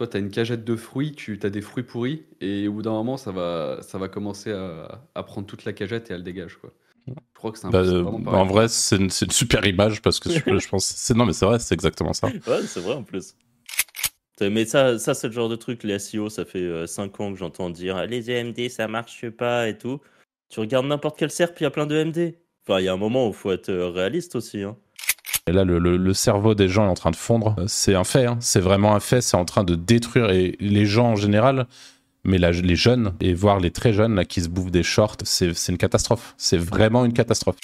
toi, tu as une cagette de fruits, tu as des fruits pourris, et au bout d'un moment, ça va, ça va commencer à, à prendre toute la cagette et elle dégage. Quoi. Je crois que c'est un Bah, euh, en vrai, c'est une, super image parce que je, je pense. c'est- Non, mais c'est vrai, c'est exactement ça. Ouais, c'est vrai en plus. Mais ça, ça c'est le genre de truc, les SEO, ça fait 5 ans que j'entends dire Ah, les EMD, ça marche pas et tout. Tu regardes n'importe quel SERP, il y a plein de MD. Enfin, il y a un moment où il faut être euh, réaliste aussi. Hein. Et là, le, cerveau des gens est en train de fondre. Euh, C'est un fait, hein. c'est vraiment un fait. C'est en train de détruire les gens en général, mais les jeunes et voire les très jeunes là qui se bouffent des shorts, c'est une catastrophe. C'est vraiment une catastrophe.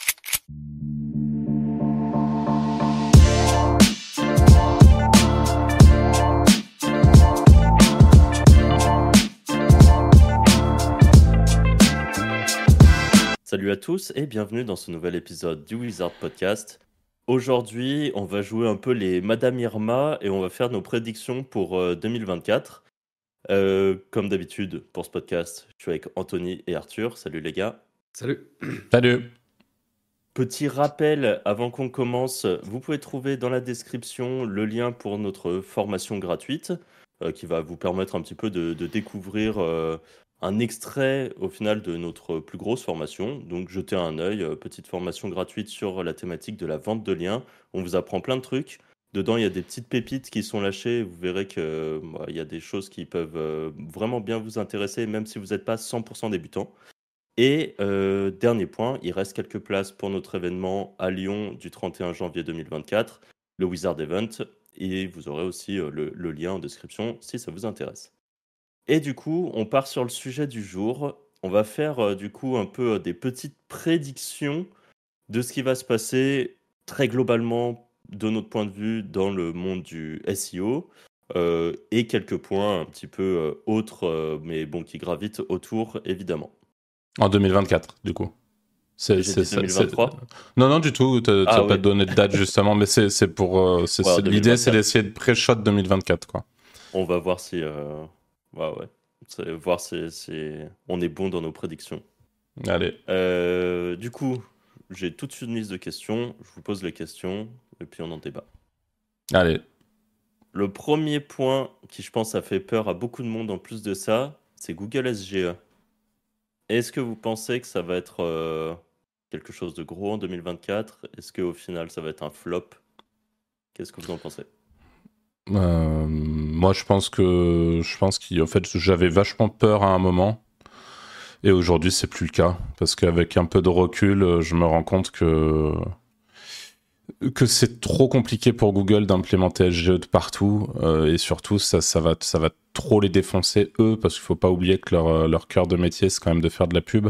Salut à tous et bienvenue dans ce nouvel épisode du Wizard Podcast. Aujourd'hui, on va jouer un peu les Madame Irma et on va faire nos prédictions pour euh, 2024. Euh, comme d'habitude, pour ce podcast, je suis avec Anthony et Arthur. Salut les gars. Salut. Salut. Petit rappel avant qu'on commence, vous pouvez trouver dans la description le lien pour notre formation gratuite euh, qui va vous permettre un petit peu de, de découvrir euh, un extrait au final de notre plus grosse formation. Donc jetez un œil, euh, petite formation gratuite sur la thématique de la vente de liens. On vous apprend plein de trucs. Dedans, il y a des petites pépites qui sont lâchées. Vous verrez que bah, il y a des choses qui peuvent euh, vraiment bien vous intéresser, même si vous n'êtes pas 100% débutant. Et euh, dernier point, il reste quelques places pour notre événement à Lyon du 31 janvier 2024, le Wizard Event. Et vous aurez aussi le lien en description si ça vous intéresse. Et du coup, on part sur le sujet du jour. On va faire euh, du coup un peu euh, des petites prédictions de ce qui va se passer très globalement de notre point de vue dans le monde du SEO. euh, et quelques points un petit peu autres, mais bon, qui gravitent autour, évidemment. En 2024, du coup. C'est c'est dit ça- 2023. c'est- Non, non, du tout. Tu Ah, n'as oui. pas donné de date justement, mais c'est c'est pour. L'idée, c'est 2024. d'essayer de pré-shot 2024, quoi. On va voir si. Ouais, ouais. C'est- Voir si, si on est bon dans nos prédictions. Allez. Euh, du coup, j'ai toute une liste de questions. Je vous pose les questions et puis on en débat. Allez. Le premier point qui, je pense, a fait peur à beaucoup de monde en plus de ça, c'est Google SGE. Est-ce que vous pensez que ça va être euh, quelque chose de gros en 2024 Est-ce qu'au final, ça va être un flop? Qu'est-ce que vous en pensez? Euh, moi, je pense que je pense qu'en fait, j'avais vachement peur à un moment, et aujourd'hui, c'est plus le cas parce qu'avec un peu de recul, je me rends compte que que c'est trop compliqué pour Google d'implémenter SGE de partout, euh, et surtout, ça, ça va ça va trop les défoncer eux parce qu'il faut pas oublier que leur leur cœur de métier, c'est quand même de faire de la pub.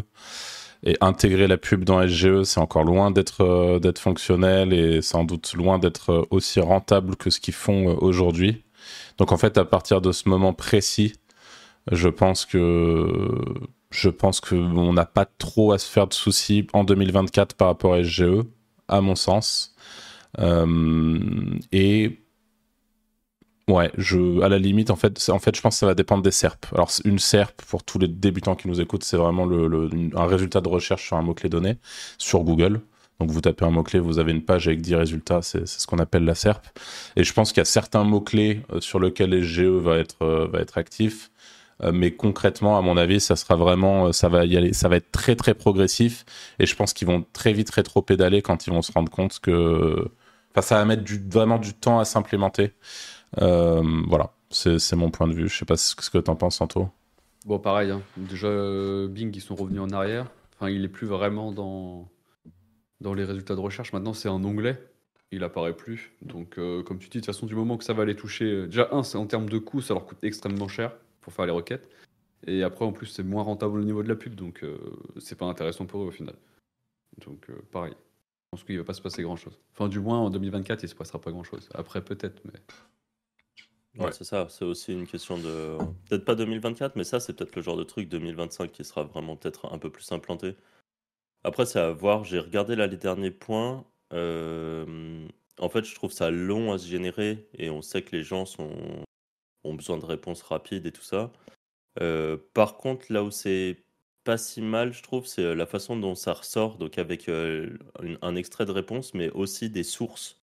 Et intégrer la pub dans SGE, c'est encore loin d'être euh, d'être fonctionnel et sans doute loin d'être euh, aussi rentable que ce qu'ils font aujourd'hui. Donc en fait, à partir de ce moment précis, je pense que je pense que on n'a pas trop à se faire de soucis en 2024 par rapport à SGE, à mon sens. Euh, et Ouais, je, à la limite, en fait, je pense que ça va dépendre des SERP. Alors, une SERP, pour tous les débutants qui nous écoutent, c'est vraiment un résultat de recherche sur un mot-clé donné sur Google. Donc, vous tapez un mot-clé, vous avez une page avec 10 résultats, c'est ce qu'on appelle la SERP. Et je pense qu'il y a certains mots-clés euh, sur lesquels SGE va être, euh, va être actif. Euh, mais concrètement, à mon avis, ça sera vraiment, ça va y aller, ça va être très très progressif. Et je pense qu'ils vont très vite rétro-pédaler quand ils vont se rendre compte que, enfin, ça va mettre vraiment du temps à s'implémenter. Euh, voilà, c'est mon point de vue. Je sais pas ce que, que t'en penses, Santo. Bon, pareil. hein. Déjà, Bing, ils sont revenus en arrière. Enfin, il est plus vraiment dans, dans les résultats de recherche. Maintenant, c'est un onglet. Il apparaît plus. Donc, euh, comme tu dis, de toute façon, du moment que ça va les toucher. euh, Déjà, un, c'est en termes de coût, ça leur coûte extrêmement cher pour faire les requêtes. Et après, en plus, c'est moins rentable au niveau de la pub. Donc, euh, c'est pas intéressant pour eux au final. Donc, euh, pareil. Je pense qu'il va pas se passer grand chose. Enfin, du moins, en 2024, il se passera pas grand chose. Après, peut-être, mais. Ouais, Ouais. c'est ça, c'est aussi une question de. Peut-être pas 2024, mais ça, c'est peut-être le genre de truc 2025 qui sera vraiment peut-être un peu plus implanté. Après, c'est à voir. J'ai regardé là les derniers points. Euh, En fait, je trouve ça long à se générer et on sait que les gens ont besoin de réponses rapides et tout ça. Euh, Par contre, là où c'est pas si mal, je trouve, c'est euh, la façon dont ça ressort, donc avec un extrait de réponse, mais aussi des sources.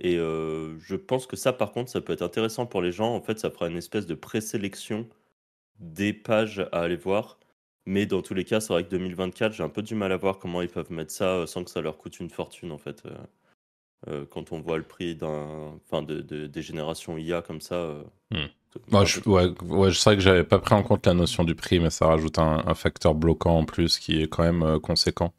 Et je pense que ça, par contre, ça peut être intéressant pour les gens. En fait, ça fera une espèce de présélection des pages à aller voir. Mais dans tous les cas, c'est vrai que 2024, j'ai un peu du mal à voir comment ils peuvent mettre ça euh, sans que ça leur coûte une fortune, en fait. Euh, euh, quand on voit le prix d'un, enfin, de, de- des générations IA comme ça. euh, Hmm. Moi, je, ouais, ouais, je sais que j'avais pas pris en compte la notion du prix, mais ça rajoute un, un facteur bloquant en plus qui est quand même conséquent.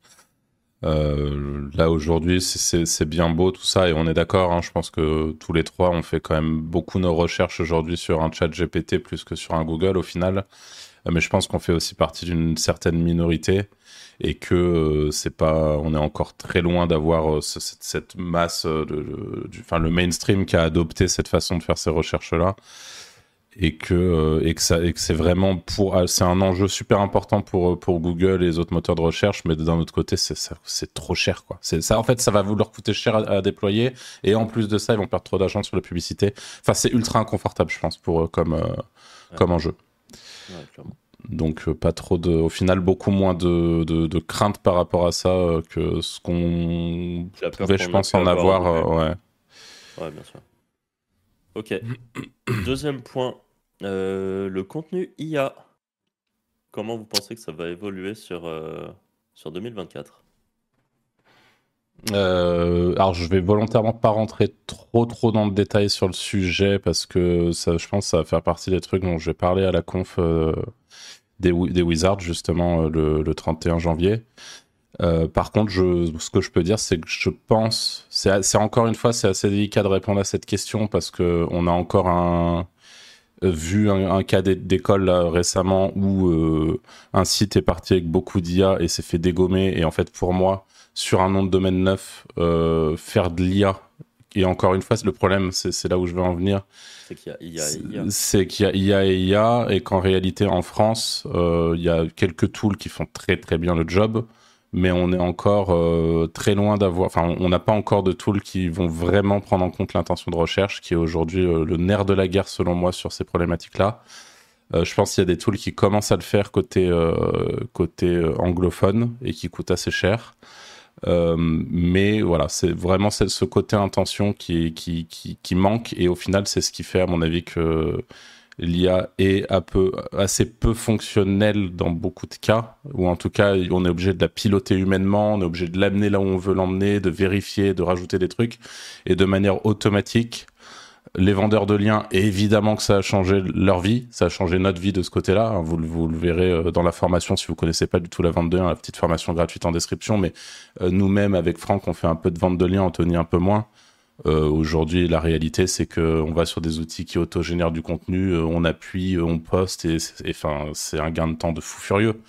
Euh, là aujourd'hui, c'est bien beau tout ça et on est d'accord. hein, je pense que tous les trois, on fait quand même beaucoup nos recherches aujourd'hui sur un chat GPT plus que sur un Google au final. Euh, mais je pense qu'on fait aussi partie d'une certaine minorité et que euh, c'est pas, on est encore très loin d'avoir euh, ce- cette, cette masse, de, de- du, enfin le mainstream qui a adopté cette façon de faire ces recherches là et que et que ça et que c'est vraiment pour ah, c'est un enjeu super important pour pour Google et les autres moteurs de recherche mais d'un autre côté c'est c'est trop cher quoi. C'est ça en fait ça va leur coûter cher à, à déployer et en plus de ça ils vont perdre trop d'argent sur la publicité. Enfin c'est ultra inconfortable je pense pour eux comme euh, comme enjeu Ouais, donc euh, pas trop de au final beaucoup moins de de, de crainte par rapport à ça euh, que ce qu'on pouvait je pense en avoir avoir, euh, ouais Ouais, bien sûr. Ok. Deuxième point, le contenu IA. Comment vous pensez que ça va évoluer sur, sur 2024 Euh, alors, je vais volontairement pas rentrer trop trop dans le détail sur le sujet parce que ça, je pense que ça va faire partie des trucs dont je vais parler à la conf euh, des, Wi- des Wizards justement euh, le, le 31 janvier. Par contre, ce que je peux dire, c'est que je pense, c'est encore une fois, c'est assez délicat de répondre à cette question parce que on a encore vu un, cas d'é- d'école récemment où un site est parti avec beaucoup d'IA et s'est fait dégommer et en fait pour moi sur un nom de domaine neuf, euh, faire de l'IA. Et encore une fois, c'est le problème, c'est là où je veux en venir, C'est qu'il y a IA et IA. c'est c'est qu'il y a IA et IA, et qu'en réalité, en France, euh, il y a quelques tools qui font très très bien le job, mais on est encore euh, très loin d'avoir, enfin, on n'a pas encore de tools qui vont vraiment prendre en compte l'intention de recherche, qui est aujourd'hui le nerf de la guerre selon moi sur ces problématiques-là. Euh, je pense qu'il y a des tools qui commencent à le faire côté, euh, côté anglophone et qui coûtent assez cher. Euh, mais voilà, c'est vraiment ce côté intention qui, qui, qui, manque et au final, c'est ce qui fait, à mon avis, que l'IA est peu, assez peu fonctionnelle dans beaucoup de cas, ou en tout cas, on est obligé de la piloter humainement, on est obligé de l'amener là où on veut l'emmener, de vérifier, de rajouter des trucs, et de manière automatique. Les vendeurs de liens, évidemment que ça a changé leur vie, ça a changé notre vie de ce côté-là. hein. Vous, le- verrez euh, dans la formation si vous connaissez pas du tout la vente de liens, la petite formation gratuite en description. Mais euh, nous-mêmes, avec Franck, on fait un peu de vente de liens, Anthony un peu moins. Euh, Aujourd'hui, la réalité, c'est que on va sur des outils qui autogénèrent du contenu, on appuie, on poste, et enfin, c'est un gain de temps de fou furieux.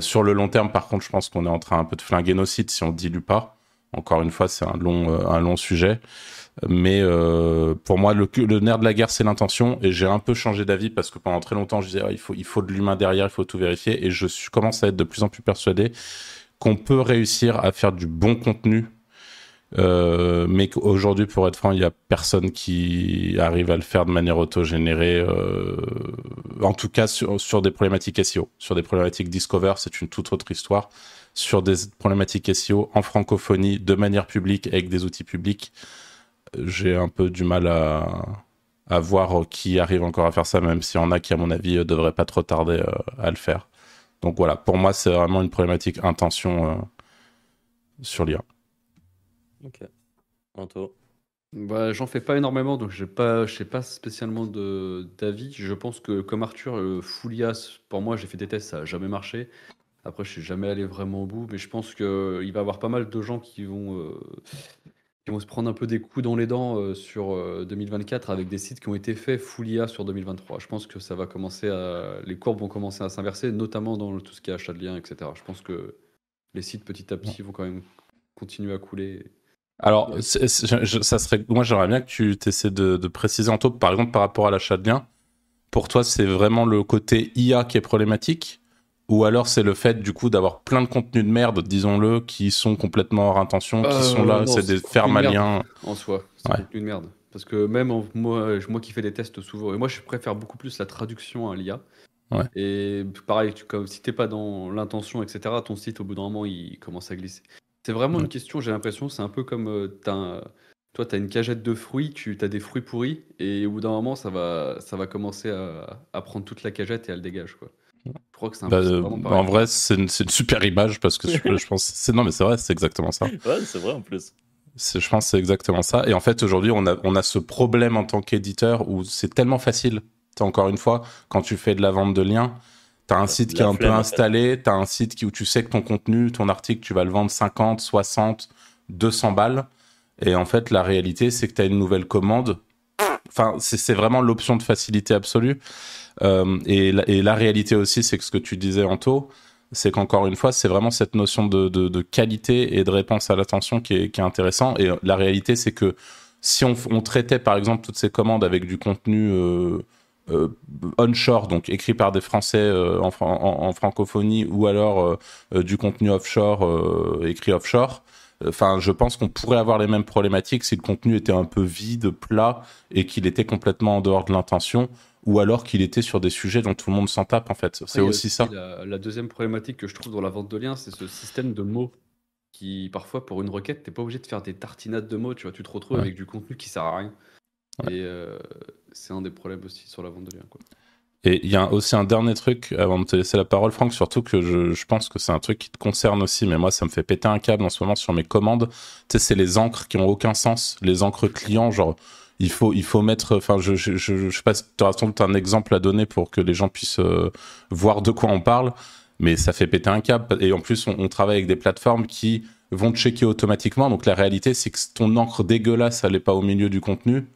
Sur le long terme, par contre, je pense qu'on est en train un peu de flinguer nos sites si on dilue pas. Encore une fois, c'est un un long sujet. Mais euh, pour moi, le, nerf de la guerre, c'est l'intention. Et j'ai un peu changé d'avis parce que pendant très longtemps, je disais, ah, il, faut, il faut de l'humain derrière, il faut tout vérifier. Et je commence à être de plus en plus persuadé qu'on peut réussir à faire du bon contenu. Euh, mais qu'aujourd'hui, pour être franc, il y a personne qui arrive à le faire de manière autogénérée. Euh, en tout cas, sur, sur des problématiques SEO, sur des problématiques Discover, c'est une toute autre histoire. Sur des problématiques SEO en francophonie, de manière publique, avec des outils publics, j'ai un peu du mal à, à voir qui arrive encore à faire ça, même s'il y en a qui, à mon avis, ne devraient pas trop tarder euh, à le faire. Donc voilà, pour moi, c'est vraiment une problématique intention euh, sur l'IA. Ok. Anto? Bah, j'en fais pas énormément, donc j'ai pas, je sais pas spécialement d'avis. Je pense que comme Arthur, le Foulias, pour moi, j'ai fait des tests, ça a jamais marché. Après, je suis jamais allé vraiment au bout, mais je pense que il va y avoir pas mal de gens qui vont euh, qui vont se prendre un peu des coups dans les dents euh, sur euh, 2024 avec des sites qui ont été faits Foulia sur 2023. Je pense que ça va commencer à, les courbes vont commencer à s'inverser, notamment dans tout ce qui est achat de liens, etc. Je pense que les sites petit à petit vont quand même continuer à couler. Alors, je- ça serait, moi, j'aimerais bien que tu essaies de, de préciser en taupe, par exemple, par rapport à l'achat de liens. Pour toi, c'est vraiment le côté IA qui est problématique? Ou alors c'est le fait, du coup, d'avoir plein de contenus de merde, disons-le, qui sont complètement hors intention, qui Euh, sont là, c'est des contenu fermes de à merde. liens. en soi. C'est Ouais. un contenu de merde. Parce que même en- moi, moi qui fais des tests souvent, et moi je préfère beaucoup plus la traduction à l'IA. Ouais. Et pareil, tu, comme, si t'es pas dans l'intention, etc., ton site au bout d'un moment il commence à glisser. C'est vraiment Ouais. une question, j'ai l'impression, c'est un peu comme euh, t'as un- toi, tu as une cagette de fruits, tu as des fruits pourris, et au bout d'un moment, ça va, ça va commencer à, à prendre toute la cagette et elle dégage. Quoi. Je crois que c'est un Bah, peu- euh, pareil. en vrai, c'est une, super image parce que je, je pense. c'est- Non, mais c'est vrai, c'est exactement ça. Ouais, c'est vrai en plus. Je pense que c'est exactement ça. Et en fait, aujourd'hui, on a, on a ce problème en tant qu'éditeur où c'est tellement facile. T'as encore une fois, quand tu fais de la vente de liens, tu as un Ouais, site qui est un peu flemme, en fait. installé, tu as un site qui, où tu sais que ton contenu, ton article, tu vas le vendre 50, 60, 200 balles. Et en fait, la réalité, c'est que tu as une nouvelle commande. Enfin, c'est vraiment l'option de facilité absolue. Euh, et, la, réalité aussi, c'est que ce que tu disais, Anto, c'est qu'encore une fois, c'est vraiment cette notion de, qualité et de réponse à l'attention qui est, qui intéressant. Et la réalité, c'est que si on, traitait par exemple toutes ces commandes avec du contenu euh, euh, onshore, donc écrit par des Français en, fran- en- en francophonie, ou alors du contenu offshore écrit offshore, enfin, je pense qu'on pourrait avoir les mêmes problématiques si le contenu était un peu vide, plat, et qu'il était complètement en dehors de l'intention, ou alors qu'il était sur des sujets dont tout le monde s'en tape en fait. C'est aussi ça. La, la deuxième problématique que je trouve dans la vente de liens, c'est ce système de mots qui, parfois, pour une requête, t'es pas obligé de faire des tartinades de mots. Tu vois, tu te retrouves Ouais. avec du contenu qui sert à rien. Et euh, c'est un des problèmes aussi sur la vente de liens. Quoi. Et il y a aussi un dernier truc avant de te laisser la parole, Franck, surtout que je, pense que c'est un truc qui te concerne aussi, mais moi ça me fait péter un câble en ce moment sur mes commandes. Tu sais, c'est les encres qui ont aucun sens, les encres clients, genre il faut mettre, enfin je je sais pas si tu auras un exemple à donner pour que les gens puissent euh, voir de quoi on parle, mais ça fait péter un câble. Et en plus on, travaille avec des plateformes qui vont checker automatiquement. Donc la réalité c'est que ton encre dégueulasse elle est pas au milieu du contenu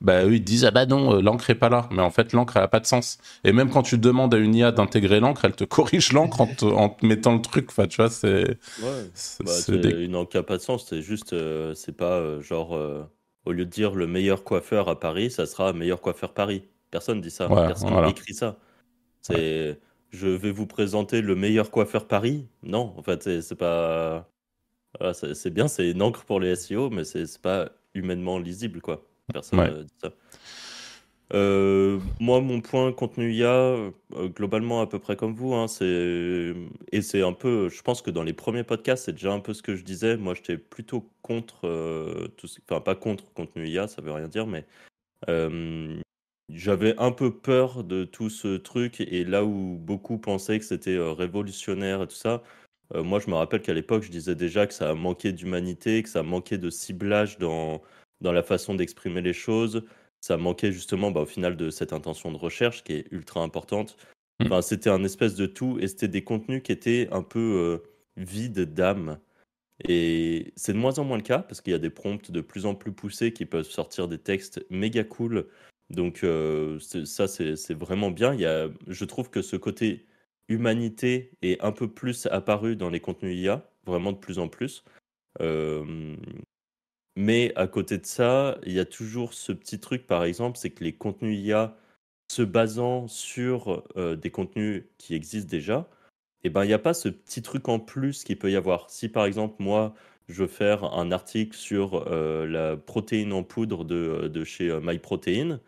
bah eux ils disent ah bah non euh, l'encre est pas là mais en fait l'encre elle a pas de sens et même quand tu demandes à une IA d'intégrer l'encre elle te corrige l'encre en, te- en te mettant le truc enfin tu vois c'est Ouais. c'est Bah, des- une encre qui a pas de sens, c'est juste, euh, c'est pas euh, genre, euh, au lieu de dire le meilleur coiffeur à Paris, ça sera meilleur coiffeur Paris. Personne dit ça, Ouais, personne voilà. écrit ça. C'est, je vais vous présenter le meilleur coiffeur Paris. Non, en fait, c'est pas. Voilà, c'est bien, c'est une encre pour les SEO, mais c'est pas humainement lisible, quoi. Personne Ouais. dit ça. Euh, moi, mon point contenu IA, euh, globalement à peu près comme vous, hein, c'est et c'est un peu, je pense que dans les premiers podcasts, c'est déjà un peu ce que je disais. Moi, j'étais plutôt contre, euh, tout ce- enfin pas contre contenu IA, ça veut rien dire, mais j'avais un peu peur de tout ce truc et là où beaucoup pensaient que c'était révolutionnaire et tout ça, moi je me rappelle qu'à l'époque je disais déjà que ça manquait d'humanité, que ça manquait de ciblage dans, dans la façon d'exprimer les choses, ça manquait justement bah, au final de cette intention de recherche qui est ultra importante. Mm. Enfin, c'était un espèce de tout et c'était des contenus qui étaient un peu euh, vides d'âme. Et c'est de moins en moins le cas parce qu'il y a des prompts de plus en plus poussés qui peuvent sortir des textes méga cool. Donc euh, ça, c'est c'est vraiment bien. Il y a, je trouve que ce côté humanité est un peu plus apparu dans les contenus IA, vraiment de plus en plus. Euh, mais à côté de ça, il y a toujours ce petit truc, par exemple, c'est que les contenus IA se basant sur euh, des contenus qui existent déjà, eh ben, il n'y a pas ce petit truc en plus qu'il peut y avoir. Si par exemple, moi, je veux faire un article sur euh, la protéine en poudre de, de chez euh, MyProtein,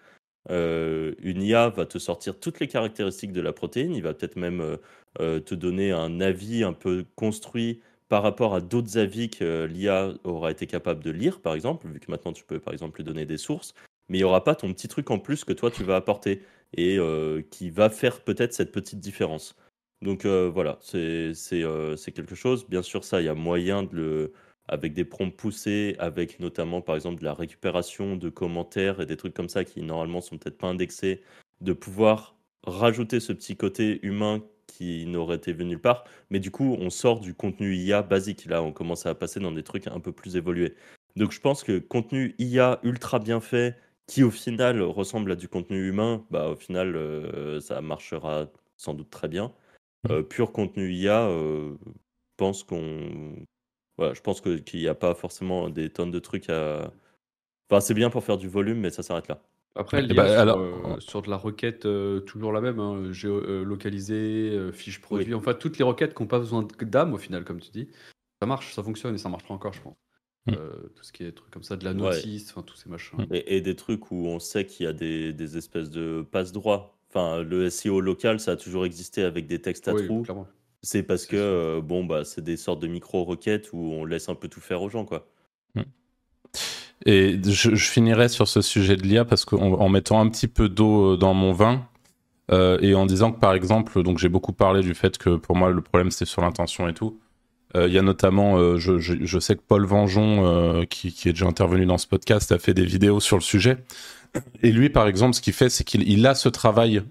euh, une IA va te sortir toutes les caractéristiques de la protéine, il va peut-être même euh, euh, te donner un avis un peu construit par rapport à d'autres avis que l'IA aura été capable de lire, par exemple, vu que maintenant tu peux par exemple lui donner des sources, mais il n'y aura pas ton petit truc en plus que toi tu vas apporter et euh, qui va faire peut-être cette petite différence. Donc euh, voilà, euh, c'est quelque chose. Bien sûr, ça, il y a moyen de le. Avec des prompts poussés, avec notamment par exemple de la récupération de commentaires et des trucs comme ça qui normalement sont peut-être pas indexés, de pouvoir rajouter ce petit côté humain qui n'aurait été vu nulle part. Mais du coup, on sort du contenu IA basique. Là, on commence à passer dans des trucs un peu plus évolués. Donc je pense que contenu IA ultra bien fait, qui au final ressemble à du contenu humain, bah au final, euh, ça marchera sans doute très bien. Euh, pur contenu IA, euh, je pense qu'on. Voilà, je pense que- qu'il n'y a pas forcément des tonnes de trucs à. Enfin, c'est bien pour faire du volume, mais ça s'arrête là. Après, Eh l'IA ben, sur, alors- euh, sur de la requête, euh, toujours la même, hein, géolocalisée, euh, fiche produit, Oui. enfin toutes les requêtes qui n'ont pas besoin d'âme au final, comme tu dis, ça marche, ça fonctionne et ça marchera encore, je pense. Mm. Euh, tout ce qui est trucs comme ça, de la Ouais. notice, enfin tous ces machins. Et, et des trucs où on sait qu'il y a des, des espèces de passe-droit. Enfin, le SEO local, ça a toujours existé avec des textes à Oui, trous. C'est parce que, euh, bon, bah, c'est des sortes de micro-requêtes où on laisse un peu tout faire aux gens, quoi. Et je, je finirai sur ce sujet de l'IA parce qu'en en mettant un petit peu d'eau dans mon vin, euh, et en disant que par exemple, donc j'ai beaucoup parlé du fait que pour moi le problème c'était sur l'intention et tout. Euh, il y a notamment, euh, je, sais que Paul Vengeon, qui, est déjà intervenu dans ce podcast, a fait des vidéos sur le sujet. Et lui, par exemple, ce qu'il fait, c'est qu'il il a ce travail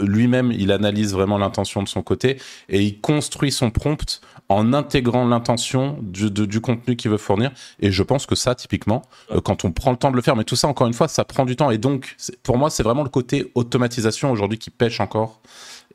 lui-même, il analyse vraiment l'intention de son côté et il construit son prompt en intégrant l'intention du, du, contenu qu'il veut fournir. Et je pense que ça, typiquement, euh, quand on prend le temps de le faire, mais tout ça, encore une fois, ça prend du temps. Et donc, pour moi, c'est vraiment le côté automatisation aujourd'hui qui pêche encore.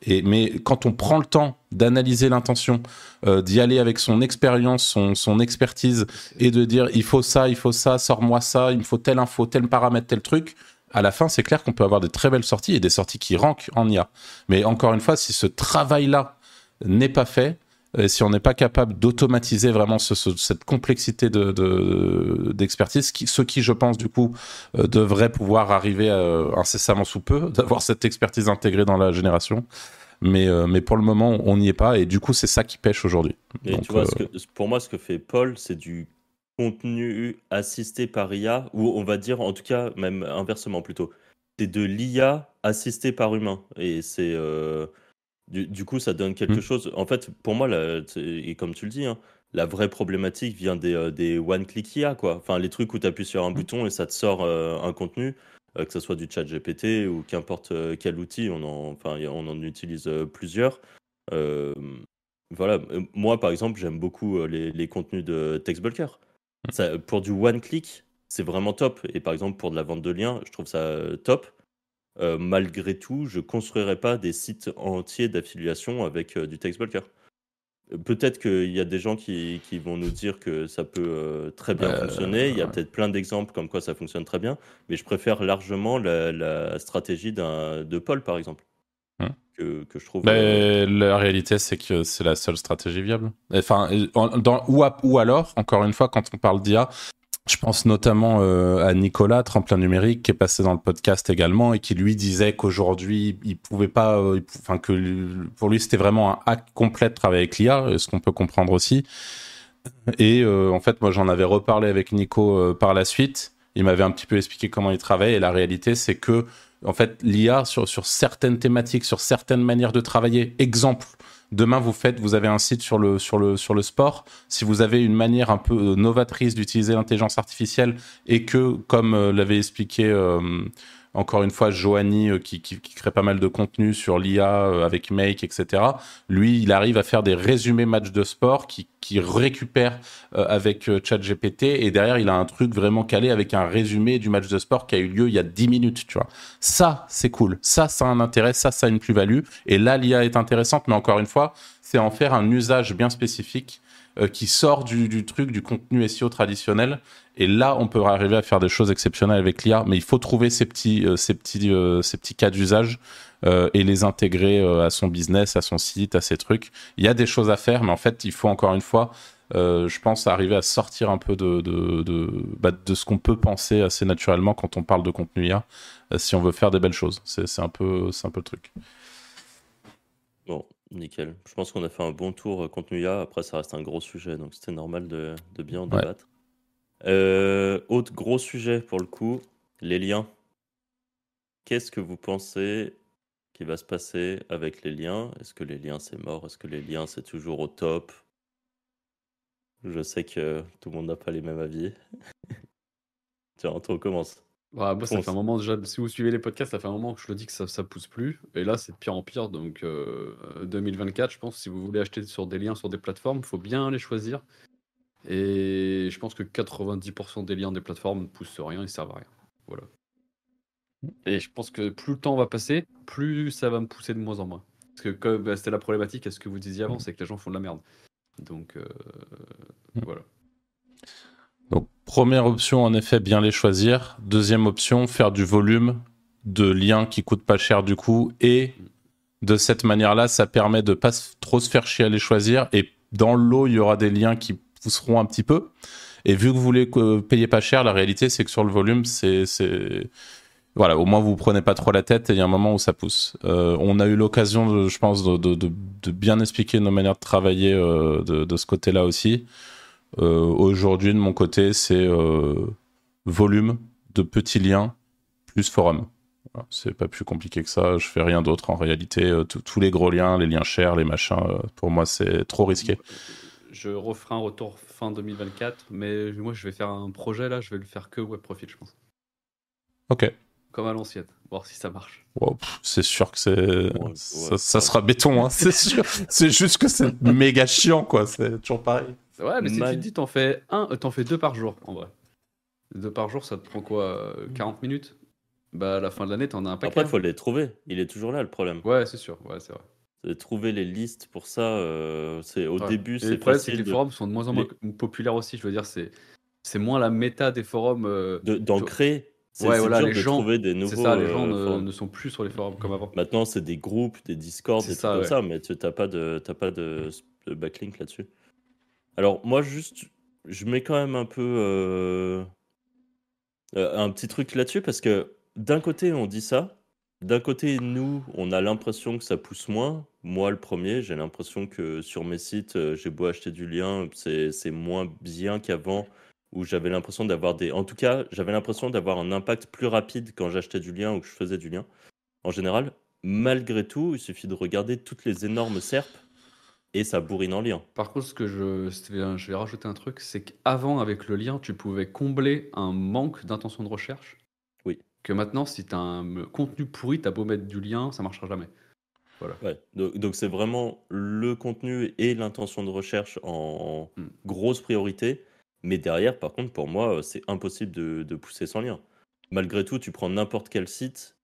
Et, mais quand on prend le temps d'analyser l'intention, euh, d'y aller avec son expérience, son, son, expertise, et de dire il faut ça, il faut ça, sors-moi ça, il me faut telle info, tel paramètre, tel truc, à la fin, c'est clair qu'on peut avoir des très belles sorties et des sorties qui rankent en IA. Mais encore une fois, si ce travail-là n'est pas fait, si on n'est pas capable d'automatiser vraiment ce, cette complexité d'expertise, de, ce qui, je pense, du coup, euh, devrait pouvoir arriver euh, incessamment sous peu, d'avoir cette expertise intégrée dans la génération. Mais, euh, mais pour le moment, on n'y est pas, et du coup, c'est ça qui pêche aujourd'hui. Et tu vois, que, pour moi, ce que fait Paul, c'est du contenu assisté par IA, ou on va dire, en tout cas, même inversement plutôt, c'est de l'IA assisté par humain. Et c'est du, coup, ça donne quelque mmh. chose. En fait, pour moi, et comme tu le dis, hein, la vraie problématique vient des, euh, des one-click IA, quoi. Enfin, les trucs où tu appuies sur un mmh. bouton et ça te sort euh, un contenu, euh, que ce soit du chat GPT ou qu'importe quel outil, on en, enfin, on en utilise plusieurs. voilà, moi, par exemple, j'aime beaucoup les, les, contenus de TextBulker. Mmh. Ça, pour du one-click, c'est vraiment top. Et par exemple, pour de la vente de liens, je trouve ça top. Euh, malgré tout, je ne construirai pas des sites entiers d'affiliation avec euh, du text bulker. Peut-être qu'il y a des gens qui, qui, vont nous dire que ça peut euh, très bien fonctionner. Il y a peut-être plein d'exemples comme quoi ça fonctionne très bien, mais je préfère largement la, stratégie de Paul, par exemple. Hein que, que, je trouve. La réalité, c'est que c'est la seule stratégie viable. Enfin, dans, ou, ou alors, encore une fois, quand on parle d'IA, je pense notamment euh, à Nicolas, tremplin numérique, qui est passé dans le podcast également et qui lui disait qu'aujourd'hui, il pouvait pas, euh, enfin que pour lui c'était vraiment un hack complet de travailler avec l'IA, ce qu'on peut comprendre aussi. Et euh, en fait, moi j'en avais reparlé avec Nico par la suite. Il m'avait un petit peu expliqué comment il travaillait et la réalité c'est que en fait l'IA sur sur certaines thématiques, sur certaines manières de travailler, exemple Demain, vous faites, vous avez un site sur le, sur le, sur le sport. Si vous avez une manière un peu euh, novatrice d'utiliser l'intelligence artificielle et que, comme euh, l'avait expliqué euh, encore une fois, Joanny, euh, qui, qui, crée pas mal de contenu sur l'IA euh, avec Make, etc. Lui, il arrive à faire des résumés matchs de sport qui, qui récupère euh, avec ChatGPT et derrière, il a un truc vraiment calé avec un résumé du match de sport qui a eu lieu il y a 10 minutes, tu vois. Ça, c'est cool. Ça, ça a un intérêt. Ça, ça a une plus-value. Et là, l'IA est intéressante, mais encore une fois, c'est en faire un usage bien spécifique qui sort du, truc, du contenu SEO traditionnel et là, on peut arriver à faire des choses exceptionnelles avec l'IA, mais il faut trouver ces petits, euh, ces petits, euh, ces petits cas d'usage euh, et les intégrer à son business, à son site, à ses trucs. Il y a des choses à faire, mais en fait, il faut encore une fois, je pense, arriver à sortir un peu de, de, de, bah, de ce qu'on peut penser assez naturellement quand on parle de contenu IA, si on veut faire des belles choses. C'est un, peu, un peu le truc. Bon, nickel. Je pense qu'on a fait un bon tour contenu IA. Après, ça reste un gros sujet, donc c'était normal de, de bien en débattre. Euh, autre gros sujet pour le coup, les liens. Qu'est-ce que vous pensez qui va se passer avec les liens? Est-ce que les liens c'est mort? Est-ce que les liens c'est toujours au top? Je sais que tout le monde n'a pas les mêmes avis. Tiens, on commence. Bah, moi, ça fait un moment déjà, si vous suivez les podcasts, ça fait un moment que je le dis que ça, ça pousse plus. Et là, c'est de pire en pire. Donc, 2024, euh, je pense, si vous voulez acheter sur des liens sur des plateformes, il faut bien les choisir. Et je pense que 90% des liens des plateformes ne poussent rien, ils servent à rien. Voilà. Et je pense que plus le temps va passer, plus ça va me pousser de moins en moins. Parce que comme bah, c'était la problématique à ce que vous disiez avant, c'est que les gens font de la merde. Donc euh, voilà. Donc première option, en effet, bien les choisir. Deuxième option, faire du volume de liens qui coûtent pas cher du coup. Et de cette manière-là, ça permet de pas trop se faire chier à les choisir. Et dans l'eau, il y aura des liens qui pousseront un petit peu. Et vu que vous voulez payer pas cher, la réalité, c'est que sur le volume, c'est, voilà, au moins vous prenez pas trop la tête et il y a un moment où ça pousse. Euh, on a eu l'occasion, je pense, de, bien expliquer nos manières de travailler euh, de, ce côté-là aussi. Euh, aujourd'hui, de mon côté, c'est volume de petits liens plus forum. Voilà, c'est pas plus compliqué que ça. Je fais rien d'autre en réalité. Euh, tous- les gros liens, les liens chers, les machins, euh, pour moi c'est trop risqué. Je referai un retour fin 2024, mais moi je vais faire un projet là, je vais le faire que web profit, je pense. Ok. Comme à l'ancienne, voir si ça marche. Wow, c'est sûr que c'est Ouais, ça, ouais, ça ouais. sera béton, hein, c'est sûr. c'est juste que c'est méga chiant, quoi. C'est toujours pareil. Ouais, mais si tu te dis, t'en fais un, euh, t'en fais deux par jour, en vrai. Deux par jour, ça te prend quoi euh, 40 minutes? Bah, à la fin de l'année, t'en as un paquet. Après, il faut les trouver. Il est toujours là le problème. Ouais, c'est sûr, ouais, c'est vrai. Trouver les listes pour ça, euh, c'est au Ouais. début, c'est c'est facile les de- forums sont de moins en moins populaires aussi. Je veux dire, c'est c'est moins la méta des forums. euh, d'en créer. C'est Ouais, c'est voilà, dur les de gens- trouver des C'est nouveaux. ça, les euh, gens ne, forums. ne sont plus sur les forums comme avant. Maintenant, c'est des groupes, des Discord, C'est des trucs ça, comme ouais. ça, mais tu n'as pas, de, t'as pas de, de backlink là-dessus. Alors, moi, juste, je mets quand même un peu euh, euh, un petit truc là-dessus parce que d'un côté, on dit ça. D'un côté, nous, on a l'impression que ça pousse moins. Moi, le premier, j'ai l'impression que sur mes sites, euh, j'ai beau acheter du lien, c'est moins bien qu'avant, où j'avais l'impression d'avoir des. En tout cas, j'avais l'impression d'avoir un impact plus rapide quand j'achetais du lien ou que je faisais du lien. En général, malgré tout, il suffit de regarder toutes les énormes SERP et ça bourrine en lien. Par contre, ce que je, je vais rajouter un truc, c'est qu'avant, avec le lien, tu pouvais combler un manque d'intention de recherche. Que maintenant, si tu as un contenu pourri, t'as beau mettre du lien, ça marchera jamais. Ouais. Donc donc c'est vraiment le contenu et l'intention de recherche en Hmm. grosse priorité. Mais derrière, par contre, pour moi, euh, c'est impossible de, de pousser sans lien. Malgré tout, tu prends n'importe quel site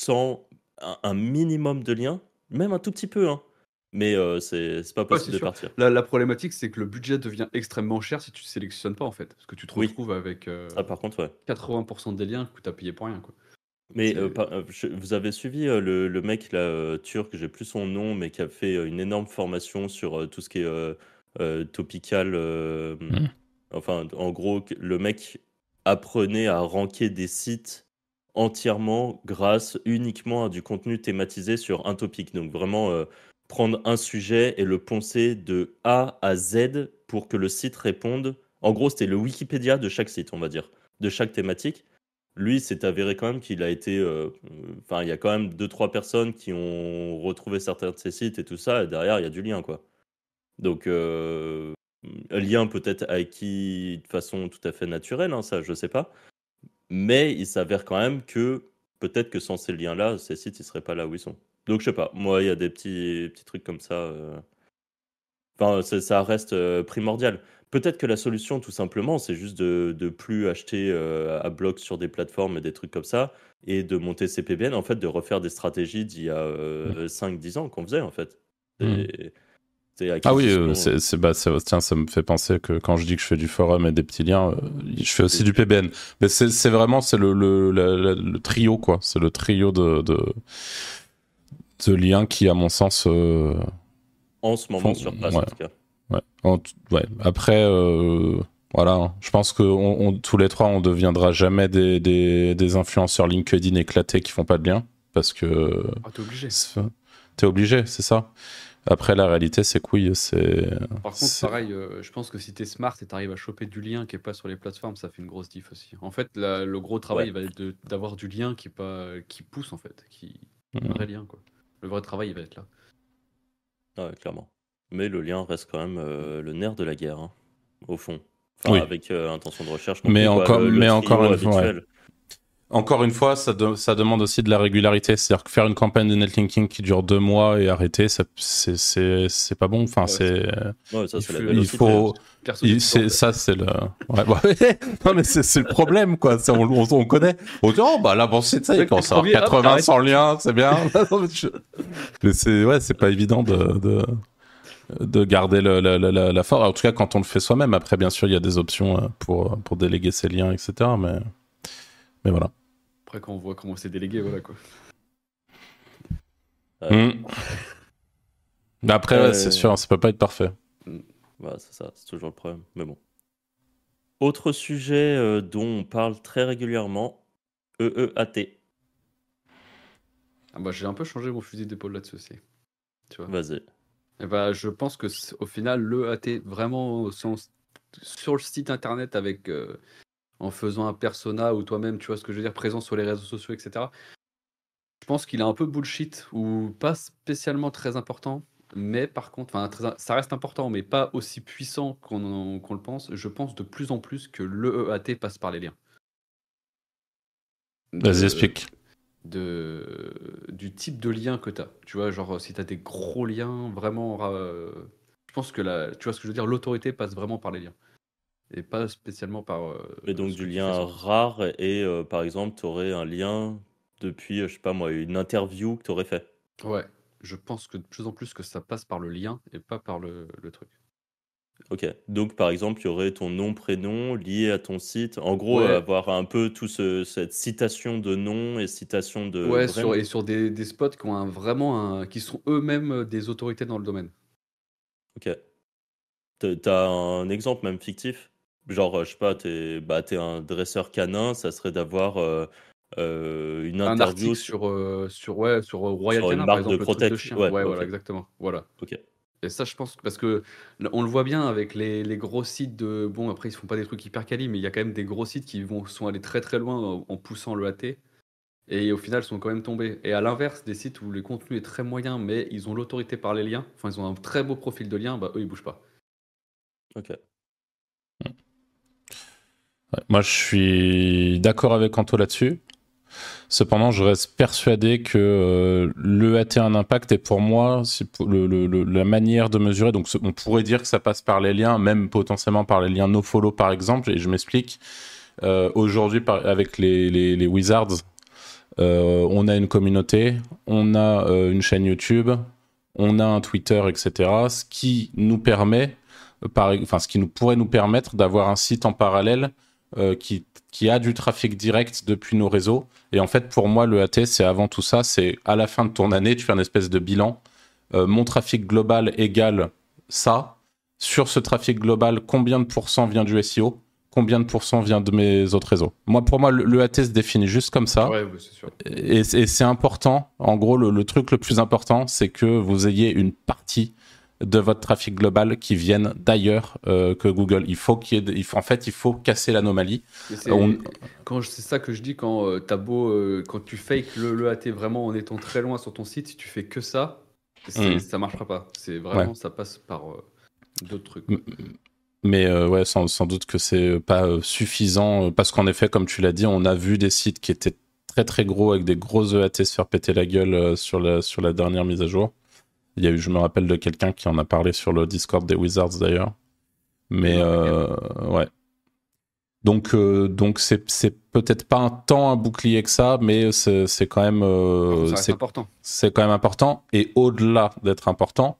sans un, un minimum de liens, même un tout petit peu, hein. Mais euh, c'est c'est pas possible de sûr. partir. La, la problématique, c'est que le budget devient extrêmement cher si tu sélectionnes pas, en fait. Parce que tu te Oui. retrouves avec euh, Ah, par contre, ouais. 80% des liens que tu as payé pour rien. Quoi. Mais euh, par- euh, je- vous avez suivi euh, le, le mec là, euh, turc, j'ai plus son nom, mais qui a fait euh, une énorme formation sur euh, tout ce qui est euh, euh, topical. euh, Mhm. Enfin, en gros, le mec apprenait à ranker des sites entièrement grâce uniquement à du contenu thématisé sur un topic. Donc vraiment euh, prendre un sujet et le poncer de A à Z pour que le site réponde. En gros, c'était le Wikipédia de chaque site, on va dire, de chaque thématique. Lui, c'est avéré quand même qu'il a été. euh, Enfin, il y a quand même deux, trois personnes qui ont retrouvé certains de ses sites et tout ça, et derrière, il y a du lien, quoi. Donc, euh, lien peut-être acquis de façon tout à fait naturelle, hein, ça, je sais pas. Mais il s'avère quand même que peut-être que sans ces liens-là, ces sites, ils seraient pas là où ils sont. Donc, je sais pas. Moi, il y a des petits, petits trucs comme ça. euh. Enfin, ça, ça reste euh, primordial. Peut-être que la solution, tout simplement, c'est juste de, de plus acheter euh, à bloc sur des plateformes et des trucs comme ça, et de monter ses PBN, en fait, de refaire des stratégies d'il y a euh, 5-10 ans qu'on faisait, en fait. C'est- c'est Ah oui, euh, c'est, c'est- bah, c'est- tiens, ça me fait penser que quand je dis que je fais du forum et des petits liens, euh, je fais aussi du PBN. Mais c'est, c'est vraiment c'est le, le, la- la- le trio, quoi. C'est le trio de, de, de liens qui, à mon sens, euh, en ce moment Font- sur place, en ouais. tout cas. Ouais. En t- ouais. Après, euh, voilà, hein. je pense que on, on- tous les trois, on deviendra jamais des, des, des influenceurs LinkedIn éclatés qui font pas de lien, parce que Ah, t'es obligé. c'est- t'es obligé, c'est ça. Après, la réalité, c'est que oui, c'est. Par contre, pareil, euh, je pense que si t'es smart et t'arrives à choper du lien qui est pas sur les plateformes, ça fait une grosse diff aussi. En fait, la- le gros travail Ouais. il va être d'avoir du lien qui, est pas, qui pousse, en fait. Qui, Mhm. Un vrai lien, quoi. Le vrai travail, il va être là. Ah ouais, clairement. Mais le lien reste quand même euh, le nerf de la guerre, hein, au fond. Enfin, Oui. avec euh, intention de recherche. Mais encore- le- le mais encore une fois, habituel. Encore une fois, ça, de- ça demande aussi de la régularité. C'est-à-dire que faire une campagne de netlinking qui dure deux mois et arrêter, c'est pas bon. Enfin, Ouais, c'est. Ouais, ça, il c'est faut- Il il- ça, c'est le. Ouais, bah, non, mais c'est le problème, quoi. On, on, on connaît. On dit, oh, bah là, bon, c'est ça, il commence à le avoir premier, hop, 80 t'arrêtes. sans lien, c'est bien. Mais c'est ouais, c'est pas évident de. de de garder le, la, la, la, la force. En tout cas, quand on le fait soi-même. Après, bien sûr, il y a des options euh, pour, pour déléguer ses liens, etc. Mais, mais voilà. Après, quand on voit comment c'est délégué, voilà, quoi. Ouais. Mm. Mais après, Euh, ouais, c'est sûr, ça peut pas être parfait. Voilà, c'est ça, c'est toujours le problème. Mais bon. Autre sujet euh, dont on parle très régulièrement, E EEAT. Ah bah, j'ai un peu changé mon fusil d'épaule là-dessus aussi. Tu vois. Vas-y. Et bah, je pense que au final, le AT vraiment au sens- sur le site internet avec euh, en faisant un persona ou toi-même, tu vois ce que je veux dire, présent sur les réseaux sociaux, etc. Je pense qu'il est un peu bullshit ou pas spécialement très important, mais par contre, enfin, ça reste important, mais pas aussi puissant qu'on qu'on le pense. Je pense de plus en plus que l'EEAT passe par les liens. Vas-y, explique. De, du type de lien que tu as. Tu vois, genre, si tu as des gros liens, vraiment. Euh, je pense que la, tu vois ce que je veux dire, l'autorité passe vraiment par les liens et pas spécialement par. Euh, et donc du lien rare et euh, par exemple, tu aurais un lien depuis, je sais pas moi, une interview que tu aurais fait. Ouais, je pense que de plus en plus que ça passe par le lien et pas par le, le truc. Ok, donc par exemple, il y aurait ton nom, prénom lié à ton site. En gros, avoir un peu tout ce, cette citation de nom et citation de. Ouais, sur, et sur des, des spots qui ont un, vraiment un, qui sont eux-mêmes des autorités dans le domaine. Ok. T'as un exemple même fictif? Genre, euh, je sais pas, t'es bah, es un dresseur canin, ça serait d'avoir euh, euh, une Un interview sur, sur, ouais, sur Royal Canin, par exemple, le de chien. Ouais, voilà, exactement. Voilà. Ok. Et ça, je pense, parce que on le voit bien avec les, les gros sites de. Bon, après, ils font pas des trucs hyper quali, mais il y a quand même des gros sites qui vont, sont allés très très loin en, poussant le AT. Et au final, sont quand même tombés. Et à l'inverse, des sites où le contenu est très moyen, mais ils ont l'autorité par les liens, enfin, ils ont un très beau profil de lien, bah eux, ils bougent pas. Ok. Hmm. Moi, je suis d'accord avec Anto là-dessus. Cependant, je reste persuadé que euh, l'EAT a un impact et pour moi, la manière de mesurer. Donc, on pourrait dire que ça passe par les liens, même potentiellement par les liens nofollow par exemple. Et je m'explique. Euh, aujourd'hui, avec les, Wizards, euh, on a une communauté, on a une chaîne YouTube, on a un Twitter, etc. Ce qui nous permet, enfin, ce qui nous pourrait nous permettre d'avoir un site en parallèle euh, qui, qui, a du trafic direct depuis nos réseaux. Et en fait, pour moi, le AT, c'est avant tout ça. C'est à la fin de ton année, tu fais un espèce de bilan. Euh, mon trafic global égale ça. Sur ce trafic global, combien de pourcents vient du SEO Combien de pourcents vient de mes autres réseaux? Moi, pour moi, le, AT se définit juste comme ça. Ouais, c'est sûr. Et, c'est important. En gros, le, le, truc le plus important, c'est que vous ayez une partie de votre trafic global qui viennent d'ailleurs euh, que Google. Il faut qu'il il faut, en fait, il faut casser l'anomalie. C'est ça que je dis quand euh, as beau, euh, quand tu fakes le, le AT vraiment en étant très loin sur ton site, si tu fais que ça, mm. ça marchera pas. C'est vraiment ça passe par d'autres trucs. Mais ouais, sans, sans, doute que c'est pas suffisant parce qu'en effet, comme tu l'as dit, on a vu des sites qui étaient très très gros avec des gros EAT se faire péter la gueule sur la, sur la dernière mise à jour. Il y a eu, je me rappelle de quelqu'un qui en a parlé sur le Discord des Wizards d'ailleurs. Mais euh, ouais. Donc euh, donc c'est c'est peut-être pas un temps un bouclier que ça, mais c'est quand même euh, c'est important. C'est quand même important et au-delà d'être important,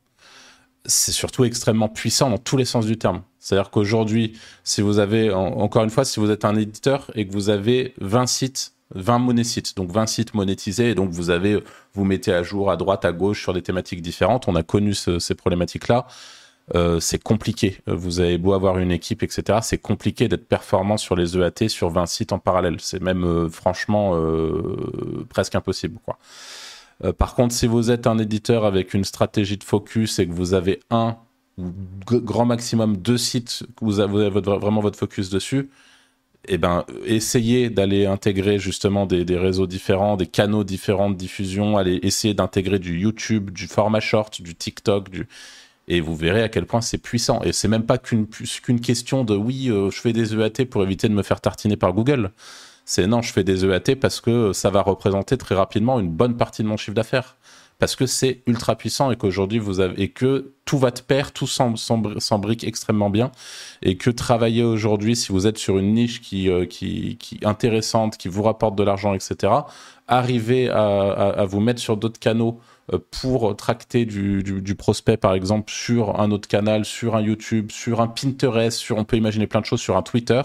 c'est surtout extrêmement puissant dans tous les sens du terme. C'est-à-dire qu'aujourd'hui, si vous avez encore une fois, si vous êtes un éditeur et que vous avez 20 sites 20 monésites, donc 20 sites monétisés, et donc vous avez, vous mettez à jour à droite, à gauche sur des thématiques différentes. On a connu ces problématiques-là. Euh, c'est compliqué. Vous avez beau avoir une équipe, etc. C'est compliqué d'être performant sur les EAT sur 20 sites en parallèle. C'est même euh, franchement euh, presque impossible. Par contre, si vous êtes un éditeur avec une stratégie de focus et que vous avez un ou grand maximum deux sites que vous avez, vraiment votre focus dessus, eh ben, essayer d'aller intégrer justement des, réseaux différents, des canaux différents de diffusion, aller essayer d'intégrer du YouTube, du format short, du TikTok, du... et vous verrez à quel point c'est puissant. Et c'est même pas qu'une qu'une question de oui, euh, je fais des EAT pour éviter de me faire tartiner par Google. C'est non, je fais des EAT parce que ça va représenter très rapidement une bonne partie de mon chiffre d'affaires parce que c'est ultra puissant et qu'aujourd'hui vous avez que tout va de pair, tout s'embrique extrêmement bien et que travailler aujourd'hui, si vous êtes sur une niche qui, euh, qui, intéressante, qui vous rapporte de l'argent, etc., arriver à, vous mettre sur d'autres canaux euh, pour tracter du, du, du, prospect, par exemple, sur un autre canal, sur un YouTube, sur un Pinterest, sur, on peut imaginer plein de choses, sur un Twitter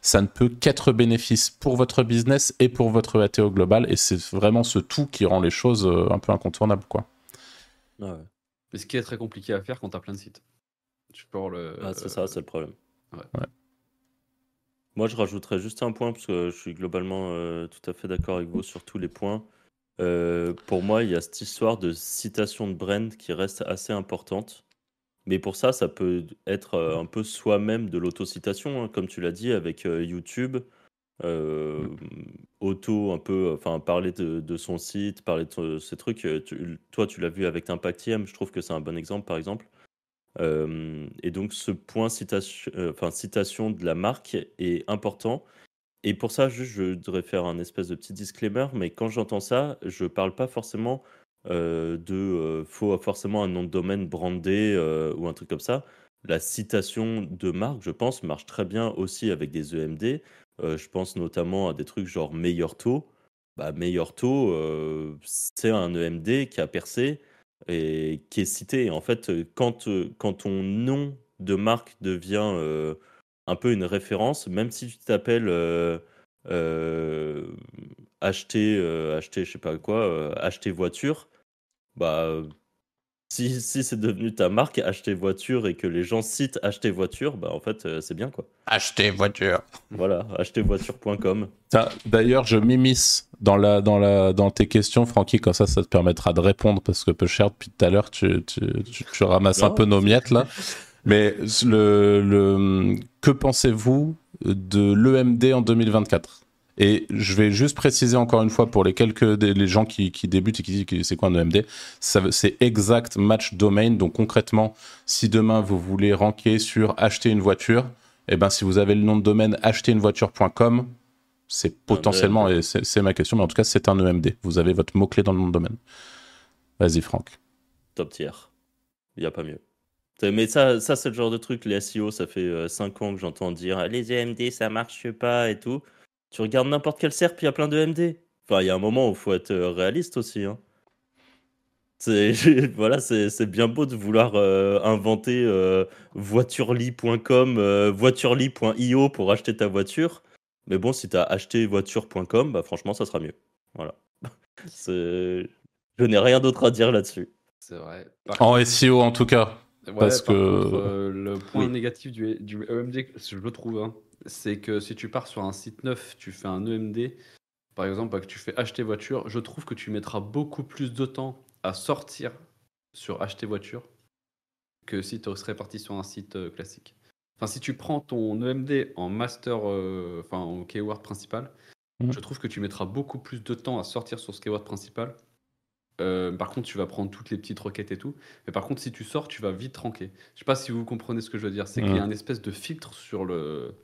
ça ne peut qu'être bénéfice pour votre business et pour votre ATO global. Et c'est vraiment ce tout qui rend les choses euh, un peu incontournables. Quoi. Ah Mais ce qui est très compliqué à faire quand tu as plein de sites. le... Ah, c'est ça, c'est le problème. Moi, je rajouterais juste un point, parce que je suis globalement euh, tout à fait d'accord avec vous sur tous les points. Euh, pour moi, il y a cette histoire de citation de brand qui reste assez importante. Mais pour ça, ça peut être euh, un peu soi-même de l'autocitation, hein, comme tu l'as dit, avec euh, YouTube. Euh, auto, un peu, enfin, parler de, son site, parler de ces trucs. toi, tu l'as vu avec Impactiem, je trouve que c'est un bon exemple, par exemple. et donc, ce point citation, enfin, citation de la marque est important. Et pour ça, juste, je voudrais faire un espèce de petit disclaimer, mais quand j'entends ça, je parle pas forcément euh, de euh, faut forcément un nom de domaine brandé euh, ou un truc comme ça. La citation de marque, je pense, marche très bien aussi avec des EMD. je pense notamment à des trucs genre meilleur taux. Bah, meilleur taux, c'est un EMD qui a percé et qui est cité. En fait, quand, quand ton nom de marque devient un peu une référence, même si tu t'appelles acheter, acheter, je sais pas quoi, acheter voiture, bah, si, si c'est devenu ta marque, acheter voiture, et que les gens citent acheter voiture, bah en fait, euh, c'est bien quoi. Acheter voiture. Voilà, achetervoiture.com. D'ailleurs, je m'immisce dans, la, dans, la, dans tes questions, Francky, comme ça, ça te permettra de répondre, parce que peu cher, depuis tout à l'heure, tu, tu, tu, ramasses un peu nos miettes là. Mais le, le que pensez-vous de l'EMD en 2024 et je vais juste préciser encore une fois pour les quelques les gens qui, débutent et qui disent que c'est quoi un EMD, c'est exact match domain. Donc concrètement, si demain vous voulez ranker sur acheter une voiture, et eh ben si vous avez le nom de domaine acheterUnevoiture.com, c'est potentiellement, et c'est ma question, mais en tout cas c'est un EMD. Vous avez votre mot-clé dans le nom de domaine. Vas-y Franck. Top tier. Il n'y a pas mieux. Mais ça, ça c'est le genre de truc, les SEO, ça fait 5 euh, ans que j'entends dire les EMD ça marche pas et tout. Tu regardes n'importe quel SERP, il y a plein de MD. Enfin, il y a un moment où il faut être euh, réaliste aussi. Hein. C'est voilà, c'est bien beau de vouloir euh, inventer euh, voiturely.com, euh, voiturely.io pour acheter ta voiture. Mais bon, si tu as acheté voiture.com, bah franchement, ça sera mieux. Voilà. Je n'ai rien d'autre à dire là-dessus. C'est vrai. en SEO en tout cas. parce que le point négatif du, du EMD, je le trouve, hein, c'est que si tu pars sur un site neuf, tu fais un EMD, par exemple, bah, que tu fais acheter voiture, je trouve que tu mettras beaucoup plus de temps à sortir sur acheter voiture que si tu serais parti sur un site euh, classique. Enfin, si tu prends ton EMD en master, euh, enfin en keyword principal, mmh. je trouve que tu mettras beaucoup plus de temps à sortir sur ce keyword principal. Euh, par contre, tu vas prendre toutes les petites requêtes et tout. Mais par contre, si tu sors, tu vas vite ranker. Je sais pas si vous comprenez ce que je veux dire. C'est qu'il y a mmh. un espèce de filtre sur le,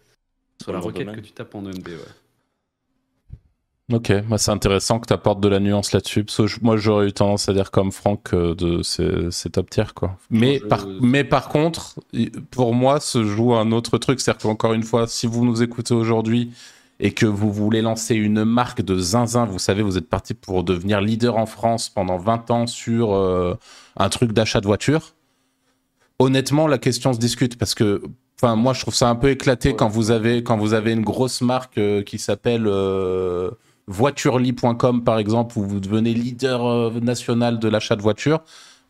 sur la requête que tu tapes en EMD, ouais. Ok, moi c'est intéressant que tu apportes de la nuance là-dessus. moi j'aurais eu tendance à dire comme Franck de c'est top tier quoi. Mais, par, mais par contre, pour moi se joue un autre truc. C'est-à-dire qu'encore une fois, si vous nous écoutez aujourd'hui et que vous voulez lancer une marque de zinzin, vous savez, vous êtes parti pour devenir leader en France pendant 20 ans sur euh, un truc d'achat de voiture. Honnêtement, la question se discute parce que Enfin, moi, je trouve ça un peu éclaté quand vous avez quand vous avez une grosse marque euh, qui s'appelle euh, voiturely.com par exemple, où vous devenez leader euh, national de l'achat de voitures.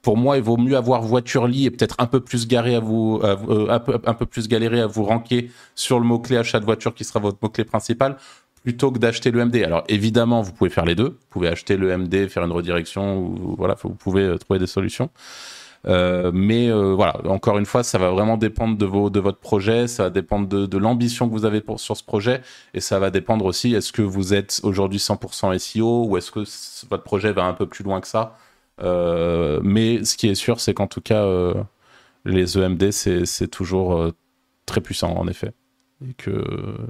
Pour moi, il vaut mieux avoir Voiturely et peut-être un peu plus garé à vous, un, peu, plus galéré à vous ranker sur le mot clé achat de voiture qui sera votre mot clé principal plutôt que d'acheter le MD. Alors évidemment, vous pouvez faire les deux. Vous pouvez acheter le MD, faire une redirection, ou voilà, vous pouvez trouver des solutions. Euh, mais euh, voilà, encore une fois, ça va vraiment dépendre de, vos, de votre projet, ça va dépendre de, de l'ambition que vous avez pour, sur ce projet, et ça va dépendre aussi, est-ce que vous êtes aujourd'hui 100% SEO, ou est-ce que votre projet va un peu plus loin que ça euh, Mais ce qui est sûr, c'est qu'en tout cas, les EMD, c'est toujours très puissant, en effet. Et que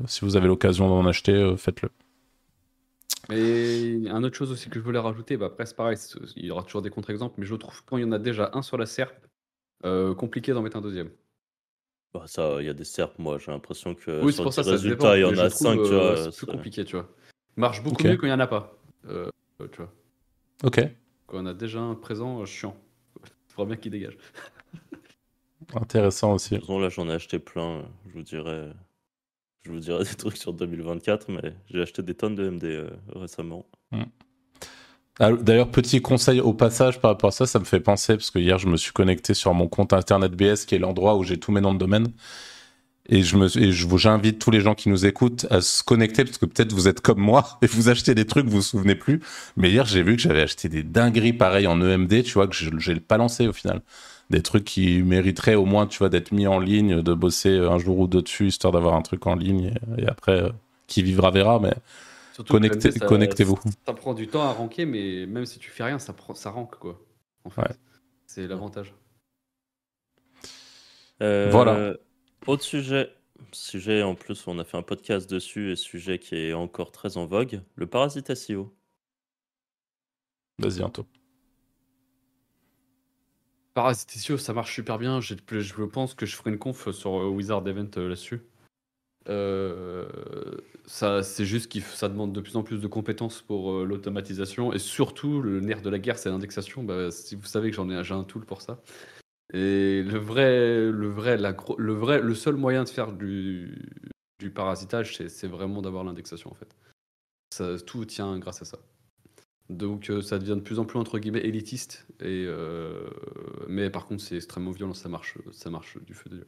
si vous avez l'occasion d'en acheter, faites-le. Et un autre chose aussi que je voulais rajouter, bah après c'est pareil, il y aura toujours des contre-exemples, mais je trouve quand il y en a déjà un sur la SERP, euh, compliqué d'en mettre un deuxième. Bah ça, il y a des SERP, moi j'ai l'impression que oui, sur pour ça, résultats, il y en a 5, tu vois. C'est plus compliqué, tu vois. Marche beaucoup mieux quand il n'y en a pas, euh, tu vois. Ok. Quand on a déjà un présent, euh, chiant. Il faudra bien qu'il dégage. Intéressant aussi. là j'en ai acheté plein, je vous dirais je vous dirai des trucs sur 2024, mais j'ai acheté des tonnes de MD euh, récemment. Hmm. Ah, d'ailleurs, petit conseil au passage par rapport à ça, ça me fait penser, parce que hier je me suis connecté sur mon compte internet BS, qui est l'endroit où j'ai tous mes noms de domaine. Et je vous, j'invite tous les gens qui nous écoutent à se connecter parce que peut-être vous êtes comme moi et vous achetez des trucs, vous vous souvenez plus. Mais hier, j'ai vu que j'avais acheté des dingueries pareilles en EMD, tu vois, que je, j'ai pas lancé au final. Des trucs qui mériteraient au moins, tu vois, d'être mis en ligne, de bosser un jour ou deux dessus, histoire d'avoir un truc en ligne. Et, et après, euh, qui vivra verra, mais Connectez- ça- connectez-vous. Ça prend du temps à ranker, mais même si tu fais rien, ça, prend, ça rank quoi. En fait. Ouais. C'est l'avantage. Euh, Voilà. Autre sujet. Sujet en plus, on a fait un podcast dessus et sujet qui est encore très en vogue. Le parasite SEO. vas-y, Anto. Parasite SEO, ça marche super bien. Je pense que je ferai une conf sur euh, Wizard Event euh, là-dessus. Euh, c'est juste que ça demande de plus en plus de compétences pour l'automatisation et surtout le nerf de la guerre, c'est l'indexation. Bah, si vous savez que j'en ai, j'ai un tool pour ça. Et le vrai, le vrai, le vrai, le seul moyen de faire du, parasitage, c'est, vraiment d'avoir l'indexation en fait. Tout tient grâce à ça. Donc euh, ça devient de plus en plus entre guillemets élitiste. Et, euh, mais par contre c'est extrêmement violent, ça marche, ça marche du feu de Dieu.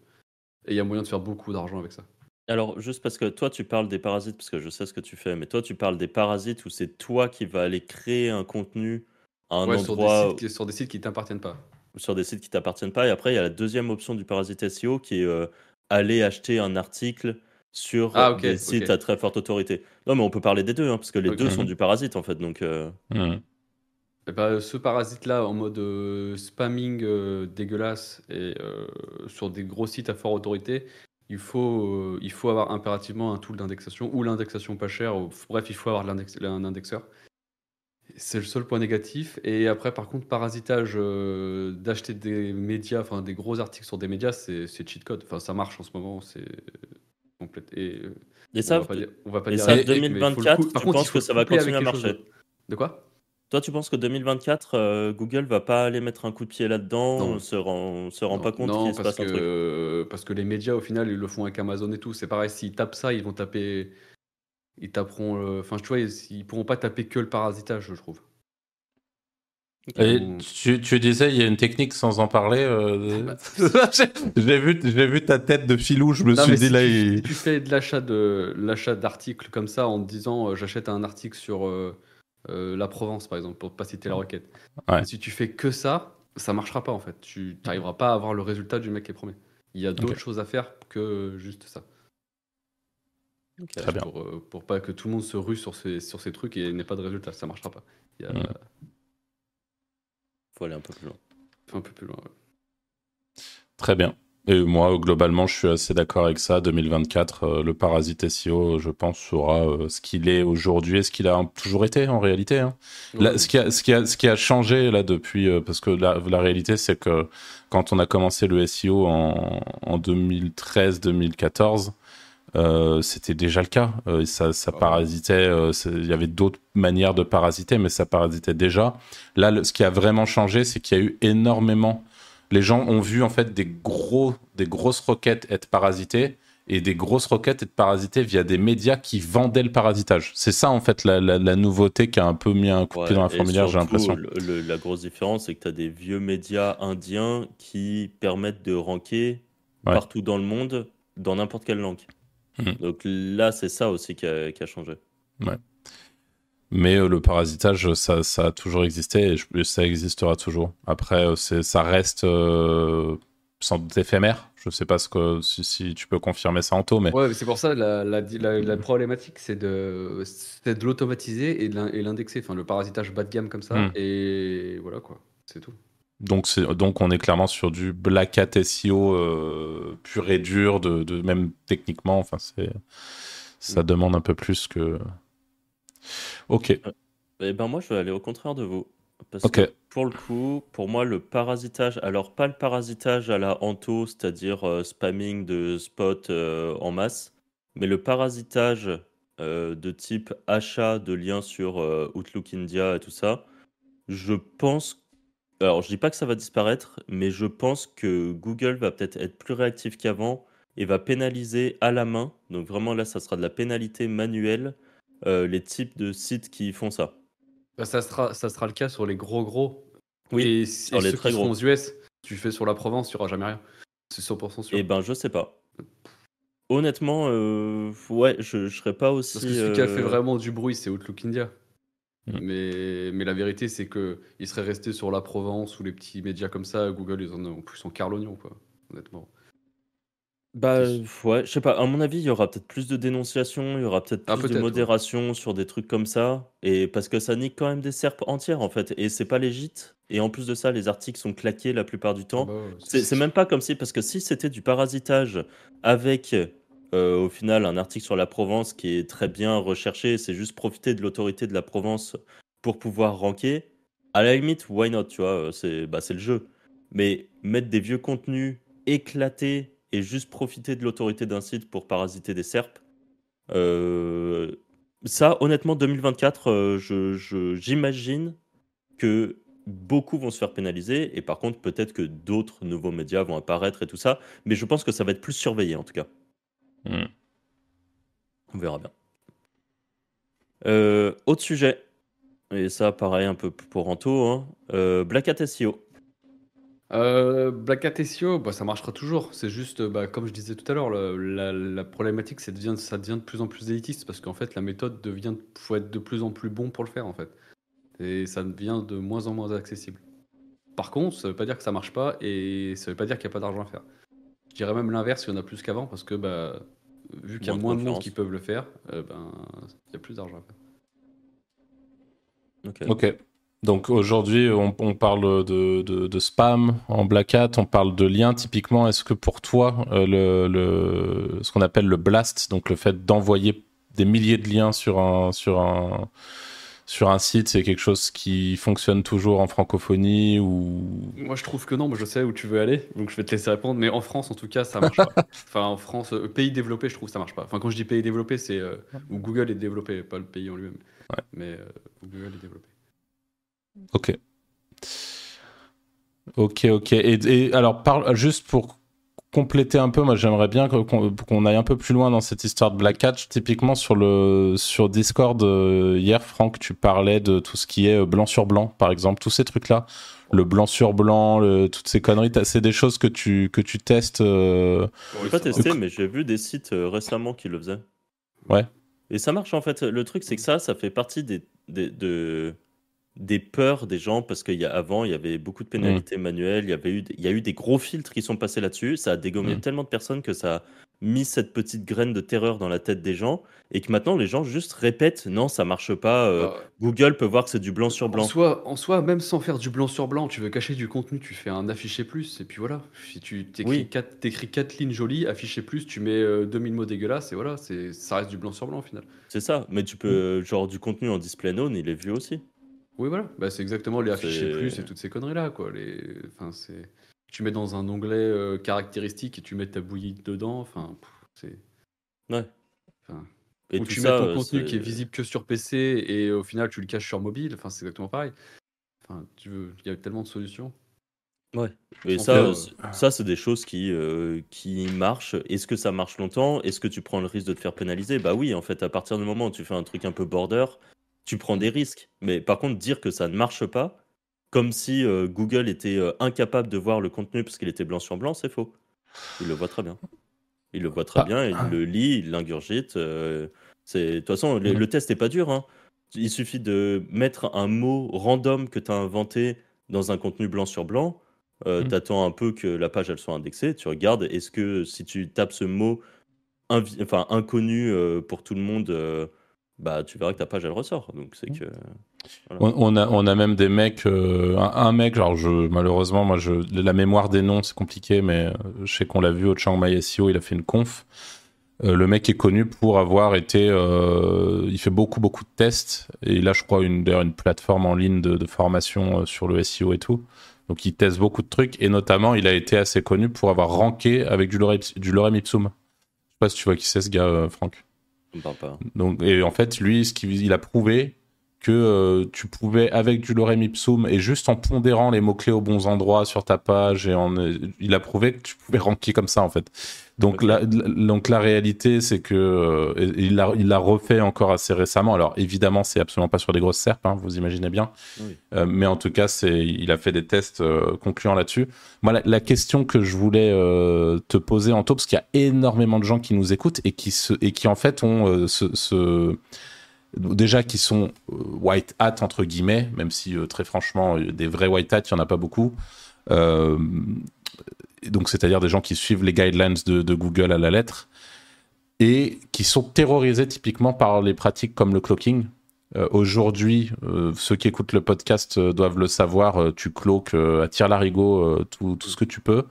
Et il y a moyen de faire beaucoup d'argent avec ça. Alors, juste parce que toi, tu parles des parasites, parce que je sais ce que tu fais, mais toi, tu parles des parasites où c'est toi qui vas aller créer un contenu à un Ouais, sur, des endroit sites, qui- sur des sites qui t'appartiennent pas. sur des sites qui t'appartiennent pas. Et après, il y a la deuxième option du parasite SEO qui est euh, aller acheter un article sur Ah, des sites à très forte autorité. Non, mais on peut parler des deux, hein, parce que les deux sont du parasite en fait. Donc, euh. Et bah, ce parasite-là, en mode euh, spamming euh, dégueulasse et euh, sur des gros sites à forte autorité, il faut, euh, il faut avoir impérativement un tool d'indexation ou l'indexation pas chère. ou- bref, il faut avoir l'index- un indexeur. C'est le seul point négatif. Et après, par contre, parasitage euh, d'acheter des médias, enfin des gros articles sur des médias, c'est c'est cheat code. Enfin, ça marche en ce moment. C'est complète. Et euh, et on ça, va pas dire, on va pas et dire ça, avec, mais il faut le 2024, coup- par tu contre, penses que ça va continuer à marcher. De quoi? Toi, tu penses que 2024, euh, Google va pas aller mettre un coup de pied là-dedans, on se rend, on se rend Non, pas compte non, qu'il se parce passe un truc. que, parce que les médias, au final, ils le font avec Amazon et tout. C'est pareil, s'ils tapent ça, ils vont taper. Ils taperont. Enfin, tu vois, ils, ils pourront pas taper que le parasitage, je trouve. Et tu, tu disais, il y a une technique sans en parler. euh, j'ai vu, j'ai vu ta tête de filou. Je me Non, suis dit si là, tu, il- tu fais de l'achat de l'achat d'articles comme ça en te disant euh, j'achète un article sur euh, euh, la Provence par exemple pour pas citer la requête. Ouais. Si tu fais que ça, ça marchera pas en fait. Tu n'arriveras pas à avoir le résultat du mec qui est promet. Il y a d'autres choses à faire que juste ça. Très bien. Pour, pour pas que tout le monde se rue sur ces, sur ces trucs et n'ait pas de résultat, ça marchera pas. Il y a Mm. Faut aller un peu plus loin. un peu plus loin. ouais. Très bien. Et moi, globalement, je suis assez d'accord avec ça. 2024, euh, le parasite SEO, je pense, sera euh, ce qu'il est aujourd'hui et ce qu'il a toujours été en réalité. hein. Là, ce, qui a, ce, qui a, ce qui a changé là depuis, euh, parce que la, la réalité, c'est que quand on a commencé le SEO en, en 2013-2014, euh, c'était déjà le cas. Euh, ça, ça Ouais. parasitait. euh, Il y avait d'autres manières de parasiter, mais ça parasitait déjà. Là, le- ce qui a vraiment changé, c'est qu'il y a eu énormément. Les gens ont vu en fait des gros, des grosses requêtes être parasitées et des grosses requêtes être parasitées via des médias qui vendaient le parasitage. C'est ça en fait la, la- la nouveauté qui a un peu mis un coup de pied dans la fourmilière, j'ai l'impression. la grosse différence, c'est que tu as des vieux médias indiens qui permettent de ranker Ouais. partout dans le monde, dans n'importe quelle langue. Mhm. Donc là, c'est ça aussi qui a, qui a changé. Mais euh, le parasitage, ça, ça a toujours existé et, je- et ça existera toujours. Après, euh, c'est, ça reste euh, sans doute éphémère. Je sais pas ce que, si, si tu peux confirmer ça, Anto, mais Ouais, mais c'est pour ça la, la, la, la problématique, c'est de, c'est de l'automatiser et de l'in- et l'indexer. Enfin, le parasitage bas de gamme comme ça. Hmm. Et voilà quoi, c'est tout. Donc, donc on est clairement sur du black hat SEO euh, pur et dur, de, de même techniquement. Enfin, c'est, ça Mm. demande un peu plus que. Ok, Eh ben moi, je vais aller au contraire de vous. Parce Ok. que pour le coup, pour moi, le parasitage, alors pas le parasitage à la Anto, c'est-à-dire euh, spamming de spots euh, en masse, mais le parasitage euh, de type achat de liens sur euh, Outlook India et tout ça, je pense. Alors, je dis pas que ça va disparaître, mais je pense que Google va peut-être être plus réactif qu'avant et va pénaliser à la main. Donc, vraiment, là, ça sera de la pénalité manuelle euh, les types de sites qui font ça. Bah, ça, sera, ça sera le cas sur les gros gros. Oui, et, sur et les ceux très qui gros. aux US, tu fais sur la Provence, tu n'auras jamais rien. C'est 100% sûr. Eh ben, je sais pas. honnêtement, euh, ouais, je, je serais pas aussi. Parce que celui qui a fait euh, vraiment du bruit, c'est Outlook India. Mm. Mais, mais la vérité, c'est que il serait resté sur la Provence ou les petits médias comme ça. Google, ils en ont plus en quart l'oignon, quoi. Honnêtement. Bah C'est- ouais, je sais pas, à mon avis, il y aura peut-être plus de dénonciation, il y aura peut-être Ah, plus de ouais. modération sur des trucs comme ça, et parce que ça nique quand même des serpes entières en fait, et c'est pas légit, et en plus de ça, les articles sont claqués la plupart du Ah temps. bah ouais, C'est c'est même pas comme si, parce que si c'était du parasitage avec euh, au final un article sur la Provence qui est très bien recherché, c'est juste profiter de l'autorité de la Provence pour pouvoir ranker, à la limite, why not, tu vois, euh, c'est bah, le jeu. Mais mettre des vieux contenus éclatés et juste profiter de l'autorité d'un site pour parasiter des serpes, euh, ça, honnêtement, 2024, euh, j'imagine que beaucoup vont se faire pénaliser et par contre, peut-être que d'autres nouveaux médias vont apparaître et tout ça, mais je pense que ça va être plus surveillé en tout cas. Mm. On verra bien. Euh, autre sujet, et ça, pareil, un peu pour Anto, hein, euh, Black Hat SEO. Euh, Black Hat SEO, bah, ça marchera toujours. C'est juste, bah, comme je disais tout à l'heure, la, problématique, c'est devient, ça devient de plus en plus élitiste parce qu'en fait, la méthode devient, faut être de plus en plus bon pour le faire en fait, et ça devient de moins en moins accessible. Par contre, ça veut pas dire que ça marche pas et ça veut pas dire qu'il n'y a pas d'argent à faire. Je dirais même l'inverse, il y en a plus qu'avant parce que bah, vu qu'il y a Moins de moins de monde qui peuvent le faire, euh, ben, il y a plus d'argent à faire. Ok. Ok. Donc aujourd'hui, on, on parle de, de- de spam en Black Hat, on parle de liens typiquement. Est-ce que pour toi, euh, le, le- ce qu'on appelle le blast, donc le fait d'envoyer des milliers de liens sur un, sur un, sur un site, c'est quelque chose qui fonctionne toujours en francophonie ou? Moi, je trouve que non, mais je sais où tu veux aller, donc je vais te laisser répondre. Mais en France, en tout cas, ça marche pas. Enfin, en France, euh, pays développé, je trouve que ça marche pas. Enfin, quand je dis pays développé, c'est euh, où Google est développé, pas le pays en lui-même. Ouais. Mais euh, où Google est développé. Ok. Ok, ok. Et, et alors, parle, juste pour compléter un peu, moi j'aimerais bien qu'on aille un peu plus loin dans cette histoire de Black Hat. Typiquement sur, le, sur Discord, euh, hier, Franck, tu parlais de tout ce qui est euh, blanc sur blanc, par exemple, tous ces trucs-là. Le blanc sur blanc, le- toutes ces conneries, c'est des choses que tu, que tu testes. euh, J'ai pas testé, mais j'ai vu des sites euh, récemment qui le faisaient. Ouais. Et ça marche en fait. Le truc, c'est que ça, ça fait partie des, des, de- des peurs des gens parce qu'avant, il y avait beaucoup de pénalités manuelles. Il y, avait eu, il y a eu des gros filtres qui sont passés là-dessus. Ça a dégommé Mm. tellement de personnes que ça a mis cette petite graine de terreur dans la tête des gens et que maintenant, les gens juste répètent non, ça marche pas. euh, Bah, Google peut voir que c'est du blanc sur en, blanc. soi, en soi, même sans faire du blanc sur blanc, tu veux cacher du contenu, tu fais un affiché plus, et puis voilà. Si tu t'écris Oui. quatre, t'écris quatre lignes jolies, affiché plus, tu mets euh, 2000 mots dégueulasses, et voilà, c'est, ça reste du blanc sur blanc au final. C'est ça. Mais tu peux, euh, genre, du contenu en display known, il est vu aussi. Oui, voilà. Bah, c'est exactement les affichés C'est- plus et toutes ces conneries-là, quoi. Les... Enfin, c'est... Tu mets dans un onglet euh, caractéristique et tu mets ta bouillie dedans. Enfin, c'est... Ouais. Enfin, Et Ou tu ça, mets ton euh, contenu qui est visible que sur PC et au final tu le caches sur mobile. Enfin, c'est exactement pareil. Enfin, tu veux... Il y a tellement de solutions. Et En ça, euh, ça c'est des choses qui, euh, qui marchent. Est-ce que ça marche longtemps? Est-ce que tu prends le risque de te faire pénaliser? Bah oui, en fait, à partir du moment où tu fais un truc un peu border, tu prends des risques. Mais par contre, dire que ça ne marche pas, comme si euh, Google était euh, incapable de voir le contenu parce qu'il était blanc sur blanc, c'est faux. Il le voit très bien. Il le voit très Ah. bien, il le lit, il l'ingurgite. euh, de toute façon, le, Mhm. le test n'est pas dur. hein. Il suffit de mettre un mot random que tu as inventé dans un contenu blanc sur blanc. Euh, Mhm. T'attends un peu que la page elle soit indexée. Tu regardes, est-ce que si tu tapes ce mot enfin, inconnu pour tout le monde, bah tu verras que ta page elle ressort. Donc c'est que. On, a, on a même des mecs, euh, un, mec, alors je, malheureusement, moi, je, la mémoire des noms, c'est compliqué, mais euh, je sais qu'on l'a vu au Chiang Mai SEO, il a fait une conf. Euh, le mec est connu pour avoir été, il fait beaucoup, beaucoup de tests, et il a, je crois, une, une plateforme en ligne de, formation sur le SEO et tout. Donc, il teste beaucoup de trucs, et notamment, il a été assez connu pour avoir ranké avec du lorem, du lorem ipsum. Je sais pas si tu vois qui c'est ce gars, Franck. Donc, et en fait, lui, ce qu'il il a prouvé que euh, tu pouvais, avec du lorem ipsum et juste en pondérant les mots-clés aux bons endroits sur ta page, et en, il a prouvé que tu pouvais ranker comme ça, en fait. Donc, la, donc la réalité, c'est que euh, il l'a il refait encore assez récemment. Alors, évidemment, c'est absolument pas sur des grosses serpes, hein, vous imaginez bien. Euh, mais en tout cas, c'est, il a fait des tests concluants là-dessus. Moi, la, question que je voulais te poser, en parce qu'il y a énormément de gens qui nous écoutent et qui, se, et qui en fait, ont ce, ce déjà qui sont euh, white hat entre guillemets, même si euh, très franchement euh, des vrais white hat il y en a pas beaucoup. Donc c'est-à-dire des gens qui suivent les guidelines de, Google à la lettre et qui sont terrorisés typiquement par les pratiques comme le cloaking. Aujourd'hui, ceux qui écoutent le podcast doivent le savoir, tu cloques à tir larigot tout, tout, ce que tu peux.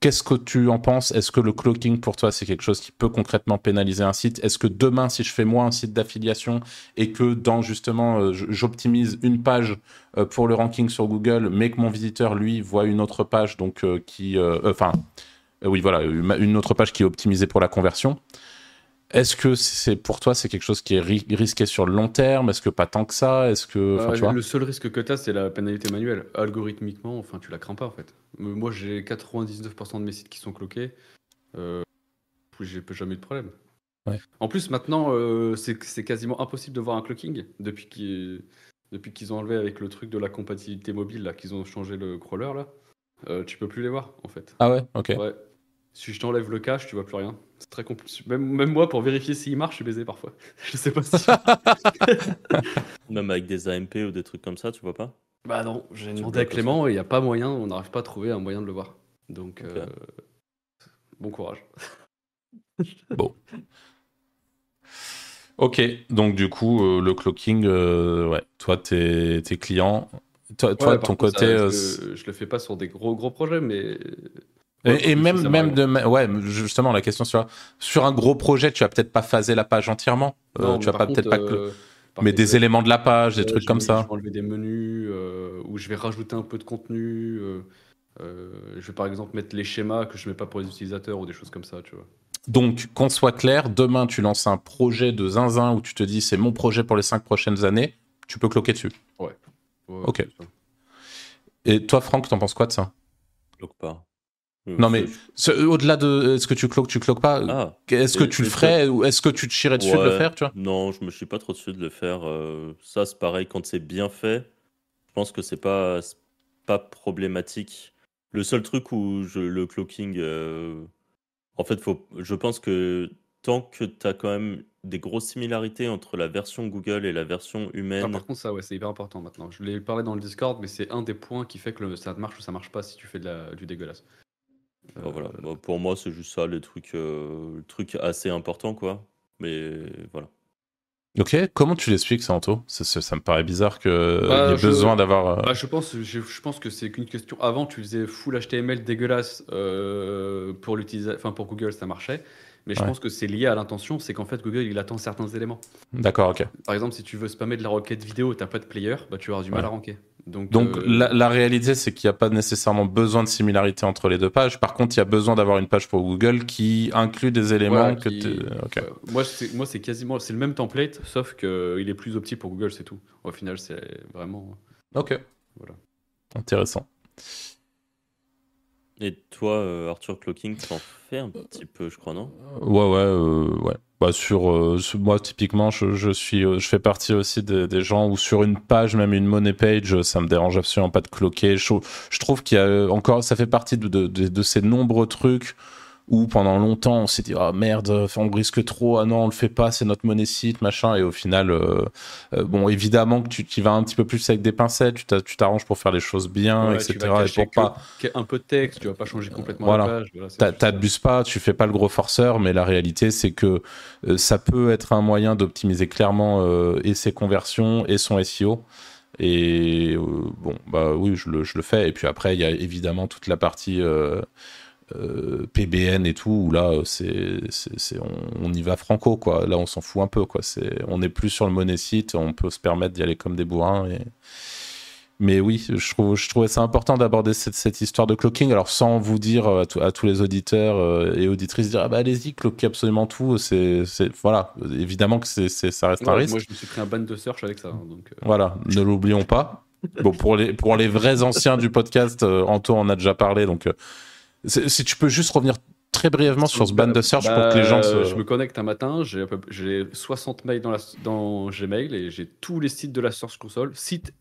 Qu'est-ce que tu en penses? Est-ce que le cloaking pour toi c'est quelque chose qui peut concrètement pénaliser un site? Est-ce que demain si je fais moi un site d'affiliation et que dans justement euh, j'optimise une page euh, pour le ranking sur Google mais que mon visiteur lui voit une autre page donc euh, qui enfin oui voilà une autre page qui est optimisée pour la conversion est-ce que c'est pour toi c'est quelque chose qui est risqué sur le long terme? Est-ce que pas tant que ça? Est-ce que bah, le seul risque que tu as c'est la pénalité manuelle. Algorithmiquement, enfin tu la crains pas en fait. Moi j'ai 99% de mes sites qui sont cloqués. Euh, j'ai jamais eu de problème. En plus maintenant euh, c'est quasiment impossible de voir un clocking depuis qu'ils depuis qu'ils ont enlevé avec le truc de la compatibilité mobile là qu'ils ont changé le crawler là. Euh, tu peux plus les voir en fait. Ah ouais, ok. Ouais. Si je t'enlève le cache, tu vois plus rien. C'est très compliqué. Même, même, moi, pour vérifier s'il marche, je suis baisé parfois. je sais pas si. même avec des AMP ou des trucs comme ça, tu vois pas? Bah non, j'ai demandé à Clément et il n'y a pas moyen, on n'arrive pas à trouver un moyen de le voir. Donc, euh, bon courage. bon. Ok, donc du coup, euh, le clocking, euh, ouais, toi, tes, clients, toi, toi de ton côté. je, le fais pas sur des gros gros projets, mais et, même, même de, ouais, justement, la question sur, sur un gros projet, tu vas peut-être pas phaser la page entièrement. Euh, tu vas pas peut-être pas. Euh, mais des éléments de la page, des trucs comme ça. Je vais enlever des menus, euh, ou je vais rajouter un peu de contenu. je vais par exemple mettre les schémas que je mets pas pour les utilisateurs ou des choses comme ça, tu vois. Donc, qu'on soit clair, demain tu lances un projet de zinzin où tu te dis c'est mon projet pour les cinq prochaines années, tu peux cloquer dessus. Ouais. ok. Et toi, Franck, t'en penses quoi de ça? Cloque pas. Euh, non, mais au-delà de est-ce que tu cloques, tu cloques pas ah. Est-ce que tu le ferais ou est-ce que tu te chierais dessus de le faire tu vois? Non, je me chie pas trop dessus de le faire. Euh, ça, c'est pareil quand c'est bien fait. Je pense que c'est pas, pas problématique. Le seul truc où je, le cloaking, euh, en fait, faut, je pense que tant que tu as quand même des grosses similarités entre la version Google et la version humaine. Ah, par contre, ça, ouais, c'est hyper important maintenant. Je l'ai parlé dans le Discord, mais c'est un des points qui fait que ça marche ou ça marche pas si tu fais de la, du dégueulasse. Bah, voilà. Bah, pour moi, c'est juste ça, les trucs, euh, le truc assez important, quoi. Mais voilà. Ok, comment tu l'expliques ça, Anto? Ça, ça, me paraît bizarre qu'il bah, y ait besoin d'avoir. Euh, bah, je, pense, je, je, pense que c'est qu'une question. Avant, tu faisais full HTML dégueulasse euh, pour, enfin, pour Google, ça marchait. Mais je pense que c'est lié à l'intention, c'est qu'en fait Google il attend certains éléments. D'accord, ok. Par exemple, si tu veux spammer de la requête vidéo, t'as pas de player, bah tu vas avoir du mal à ranker. Donc, Donc euh, la, réalité, c'est qu'il n'y a pas nécessairement besoin de similarité entre les deux pages. Par contre, il y a besoin d'avoir une page pour Google qui inclut des éléments que moi, c'est, moi, c'est quasiment c'est le même template, sauf qu'il est plus opti pour Google, c'est tout. Au final, c'est vraiment. Ok. Voilà. Intéressant. Et toi, euh, Arthur Clocking, tu en fais un petit peu, je crois, non? Ouais, ouais, euh, ouais. Bah sur, euh, moi typiquement je, suis je fais partie aussi des, gens où sur une page même une money page ça me dérange absolument pas de cloquer je, trouve qu'il y a encore ça fait partie de, ces nombreux trucs où pendant longtemps on s'est dit ah merde on risque trop ah non on le fait pas c'est notre monnaie site machin. Et au final euh, euh, bon évidemment que tu, tu vas un petit peu plus avec des pincettes tu t'arranges pour faire les choses bien etc et pour pas un peu de texte tu vas pas changer complètement voilà. la page voilà, t'abuses pas tu fais pas le gros forceur mais la réalité c'est que euh, ça peut être un moyen d'optimiser clairement et ses conversions et son SEO et bon bah oui je le, je le fais. Et puis après il y a évidemment toute la partie euh, PBN et tout, où là, c'est, c'est, on, y va franco, quoi. Là, on s'en fout un peu, quoi. C'est, on n'est plus sur le monnaie site, on peut se permettre d'y aller comme des bourrins. Et, Mais oui, je, trouve, je trouvais ça important d'aborder cette, cette, histoire de clocking. Alors, sans vous dire à, à tous les auditeurs euh, et auditrices, dire ah bah allez-y, cloquez absolument tout. C'est, voilà, évidemment que c'est, ça reste Ouais, un risque. Moi, je me suis pris un ban de search avec ça. hein, donc, euh, Voilà, ne l'oublions pas. Bon, pour les, pour les vrais anciens du podcast, euh, Anto en a déjà parlé. Donc, euh, si tu peux juste revenir très brièvement sur ce ban de search pour que les gens Bah, se. Je me connecte un matin, j'ai à peu- j'ai 60 mails dans, la, dans Gmail et j'ai tous les sites de la Search Console, sites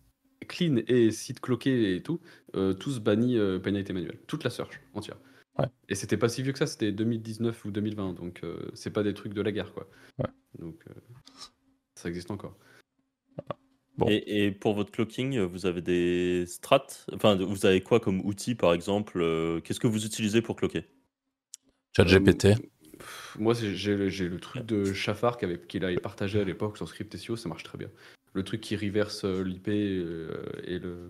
clean et sites cloqués et tout, euh, tous bannis euh, pénalité manuelle. Toute la search entière. Ouais. Et c'était pas si vieux que ça, c'était 2019 ou 2020, donc euh, c'est pas des trucs de la guerre quoi. Ouais. Donc euh, ça existe encore. Bon. Et, et pour votre clocking, vous avez des strats? Enfin, vous avez quoi comme outil, par exemple euh, Qu'est-ce que vous utilisez pour cloquer? Chat GPT. Euh, moi, j'ai le- truc de Chafar qu'il avait, qu'il avait partagé à l'époque sur Script SEO, ça marche très bien. Le truc qui reverse euh, l'IP euh, et, le,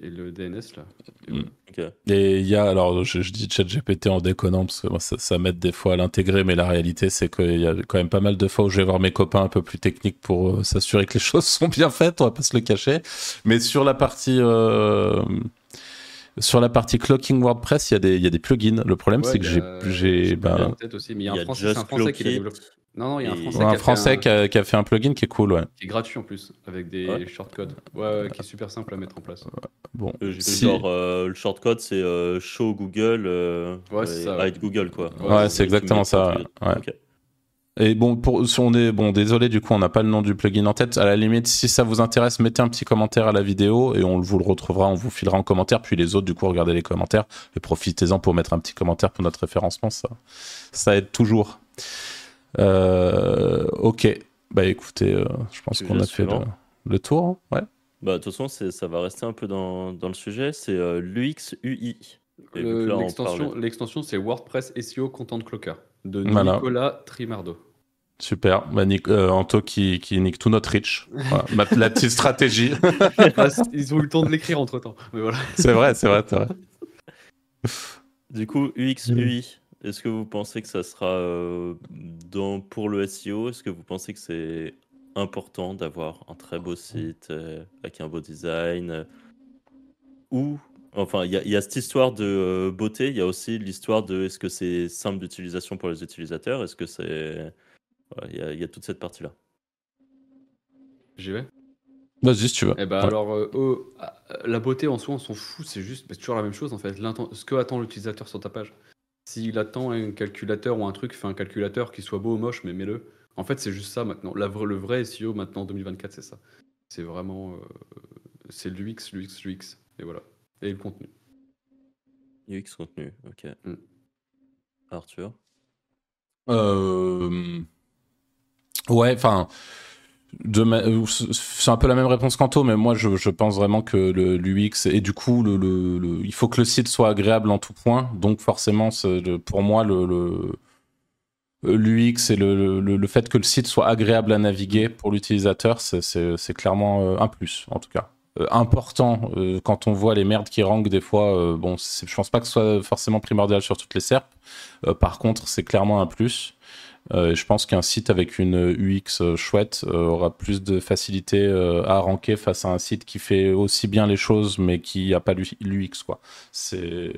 et le DNS là. Et Mm. voilà. Et il y a, alors je, je dis chat GPT en déconnant parce que moi, ça, ça m'aide des fois à l'intégrer, mais la réalité c'est qu'il y a quand même pas mal de fois où je vais voir mes copains un peu plus techniques pour euh, s'assurer que les choses sont bien faites, on va pas se le cacher. Mais sur la partie. euh, sur la partie clocking WordPress, il y, a des, il y a des plugins. Le problème, Ouais, c'est que il y j'ai, a- j'ai, j'ai pas ben, tête aussi, mais il y a Il y un a français, un français qui l'a développé. Non, non, il y a un français, un qui, a français un- qui a, qui a fait un plugin qui est cool, ouais. qui est gratuit en plus, avec des Ouais. shortcodes. Ouais, ouais, qui est super simple à mettre en place. Bon, Euh, si- Genre, euh, le shortcode, c'est euh, show Google, euh, Ouais, ça, ouais. hide Google, quoi. Ouais, c'est exactement ça, ouais. Et bon, pour, si on est, bon, désolé, du coup, on n'a pas le nom du plugin en tête. À la limite, si ça vous intéresse, mettez un petit commentaire à la vidéo et on vous le retrouvera, on vous filera en commentaire. Puis les autres, du coup, regardez les commentaires et profitez-en pour mettre un petit commentaire pour notre référencement. Ça, ça aide toujours. Euh, ok. Bah écoutez, euh, je pense qu'on a fait le, tour. hein. Ouais. Bah, de toute façon, c'est- ça va rester un peu dans, dans le sujet. C'est euh, l'UX UI. L'extension, parle- l'extension, c'est WordPress SEO Content Clocker de Voilà. Nicolas Trimardo. Super. Bah, Nick- euh, Anto qui, qui nique tout notre reach. Voilà. Ma- la petite stratégie. Ils ont eu le temps de l'écrire entre temps. Voilà. c'est vrai, c'est vrai, c'est vrai. Du coup, UX. UI, est-ce que vous pensez que ça sera euh, dans, pour le SEO Est-ce que vous pensez que c'est important d'avoir un très beau site euh, avec un beau design euh, Ou, enfin, il y, a- il y a cette histoire de euh, beauté, il y a aussi l'histoire de est-ce que c'est simple d'utilisation pour les utilisateurs? Est-ce que c'est. voilà, Il y, a- il y a toute cette partie-là. J'y vais? Vas-y, si tu veux. Eh ben Ouais. alors, euh, oh, ah, la beauté en soi, on s'en fout. C'est juste, c'est toujours la même chose en fait. Ce que attend l'utilisateur sur ta page. S'il attend un calculateur ou un truc, fais un calculateur qui soit beau ou moche, mais mets-le. En fait, c'est juste ça maintenant. La, le vrai SEO maintenant en 2024, c'est ça. C'est vraiment, euh, c'est l'UX, l'UX, l'UX, et voilà. Et le contenu. UX contenu, ok. Mm. Arthur? Euh, Ouais, enfin, euh, c'est un peu la même réponse qu'Anto, mais moi je, pense vraiment que l'UX et du coup il faut que le site soit agréable en tout point. Donc forcément, pour moi le, l'UX et le, fait que le site soit agréable à naviguer pour l'utilisateur, c'est- clairement euh, un plus en tout cas. Euh, important euh, quand on voit les merdes qui rankent des fois. euh, bon, je pense pas que ce soit forcément primordial sur toutes les SERP. Par contre, c'est clairement un plus. Euh, je pense qu'un site avec une UX euh, chouette euh, aura plus de facilité à ranker face à un site qui fait aussi bien les choses mais qui n'a pas l'UX. C'est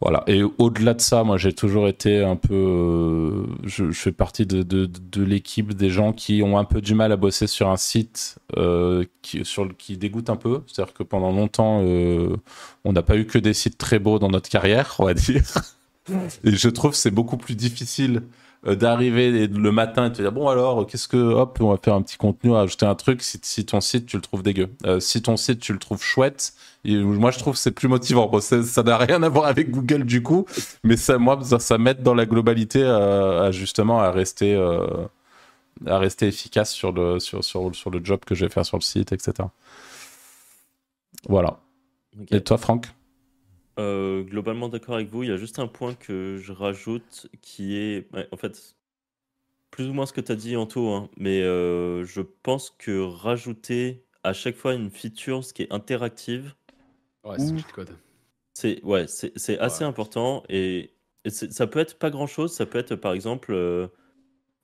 voilà. Et au-delà de ça, moi j'ai toujours été un peu, je, fais partie de, l'équipe des gens qui ont un peu du mal à bosser sur un site qui, dégoûte un peu. C'est-à-dire que pendant longtemps, on n'a pas eu que des sites très beaux dans notre carrière, on va dire. Et je trouve que c'est beaucoup plus difficile euh, d'arriver le matin et de te dire bon alors qu'est-ce que hop on va faire un petit contenu ajouter un truc. Si, si ton site tu le trouves dégueu. Euh, si ton site tu le trouves chouette et moi je trouve que c'est plus motivant. Bon, ça n'a rien à voir avec Google du coup mais ça moi ça, ça m'aide dans la globalité à, à justement à rester euh, à rester efficace sur le sur, sur, sur le job que je vais faire sur le site etc voilà. Et toi Franck? Euh, globalement d'accord avec vous. Il y a juste un point que je rajoute qui est, ouais, en fait, plus ou moins ce que tu as dit, Anto, hein, mais euh, je pense que rajouter à chaque fois une feature ce qui est interactive, Ouais, c'est code. ouais, assez important et, ça peut être pas grand-chose. Ça peut être par exemple, euh,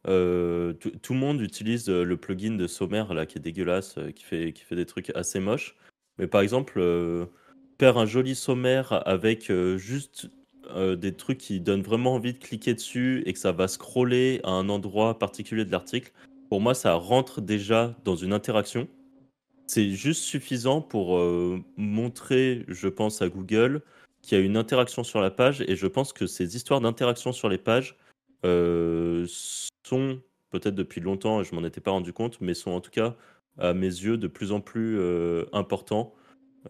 euh, tout tout le monde utilise le plugin de Sommer là qui est dégueulasse, euh, qui fait, qui fait des trucs assez moches. Mais par exemple, euh, faire un joli sommaire avec euh, juste euh, des trucs qui donnent vraiment envie de cliquer dessus et que ça va scroller à un endroit particulier de l'article, pour moi, ça rentre déjà dans une interaction. C'est juste suffisant pour euh, montrer, je pense, à Google qu'il y a une interaction sur la page. Et je pense que ces histoires d'interaction sur les pages sont, peut-être depuis longtemps, et je m'en étais pas rendu compte, mais sont en tout cas, à mes yeux, de plus en plus importants.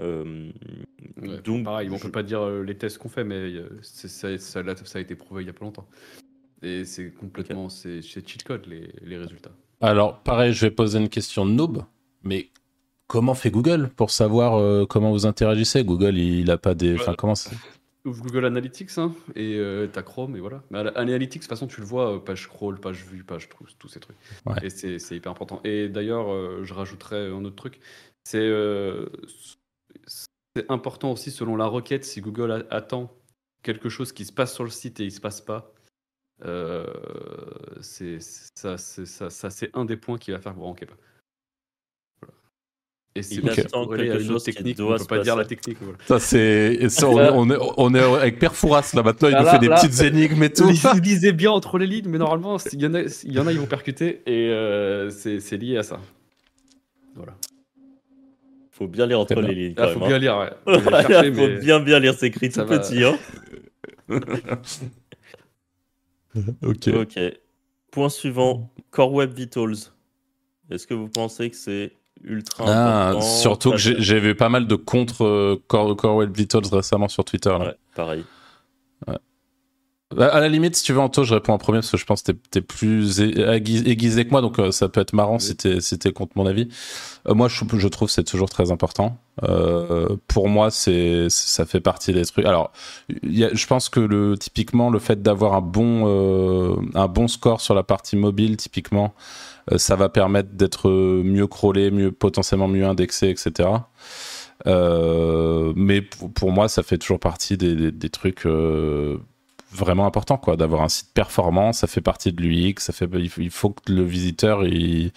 Euh, Ouais, donc, pareil, on je- peut pas dire euh, les tests qu'on fait, mais euh, ça, ça, a été prouvé il y a pas longtemps. Et c'est complètement, c'est c'est cheat code les, les résultats. Alors, pareil, je vais poser une question de noob, mais comment fait Google pour savoir euh, comment vous interagissez? Google, il, a pas des. Enfin, comment ça? Ouvre Google Analytics hein, et euh, t'as Chrome et voilà. Mais Analytics, de toute façon, tu le vois, page scroll, page vue, page tous, tous ces trucs. Ouais. Et c'est c'est hyper important. Et d'ailleurs, euh, je rajouterais un autre truc. C'est euh, c'est important aussi selon la requête, si Google attend quelque chose qui se passe sur le site et il se passe pas. euh, c'est ça, c'est ça, ça, c'est un des points qui va faire que vous ranquez pas. Voilà. Et c'est à quelque une autre chose qui technique. doit On peut pas dire la technique. Voilà. Ça, c'est. ça, on, est- on est, on est avec Père Fouras là maintenant, il Ah, nous là, fait des là. petites énigmes et tout. Lisez, lisez bien entre les lignes, mais normalement, il y, en a, il y en a, ils vont percuter et euh, c'est c'est lié à ça. Voilà. Faut bien lire entre bien. les lignes. Il Quand faut même, bien hein. lire. Ouais. Faut Voilà, chercher, faut mais bien bien lire, c'est écrit ça tout va. petit. Hein. ok. Ok. Point suivant, Core Web Vitals. Est-ce que vous pensez que c'est ultra Ah, important surtout que j'ai vu pas mal de contre euh, Core, Core Web Vitals récemment sur Twitter. Là. Ouais, pareil. À la limite, si tu veux, Anto, je réponds en premier parce que je pense que t'es- plus ai- aiguisé que moi, donc euh, ça peut être marrant Oui. si t'es si contre mon avis. Euh, moi, je, je trouve que c'est toujours très important. Euh, pour moi, c'est ça fait partie des trucs. Alors, il y a- je pense que le typiquement le fait d'avoir un bon un bon score sur la partie mobile, typiquement, ça va permettre d'être mieux crawlé, mieux potentiellement mieux indexé, etc. Mais pour, moi, ça fait toujours partie des, des, des trucs vraiment importants, quoi. D'avoir un site performant, ça fait partie de l'UX, ça fait, il faut- que le visiteur il,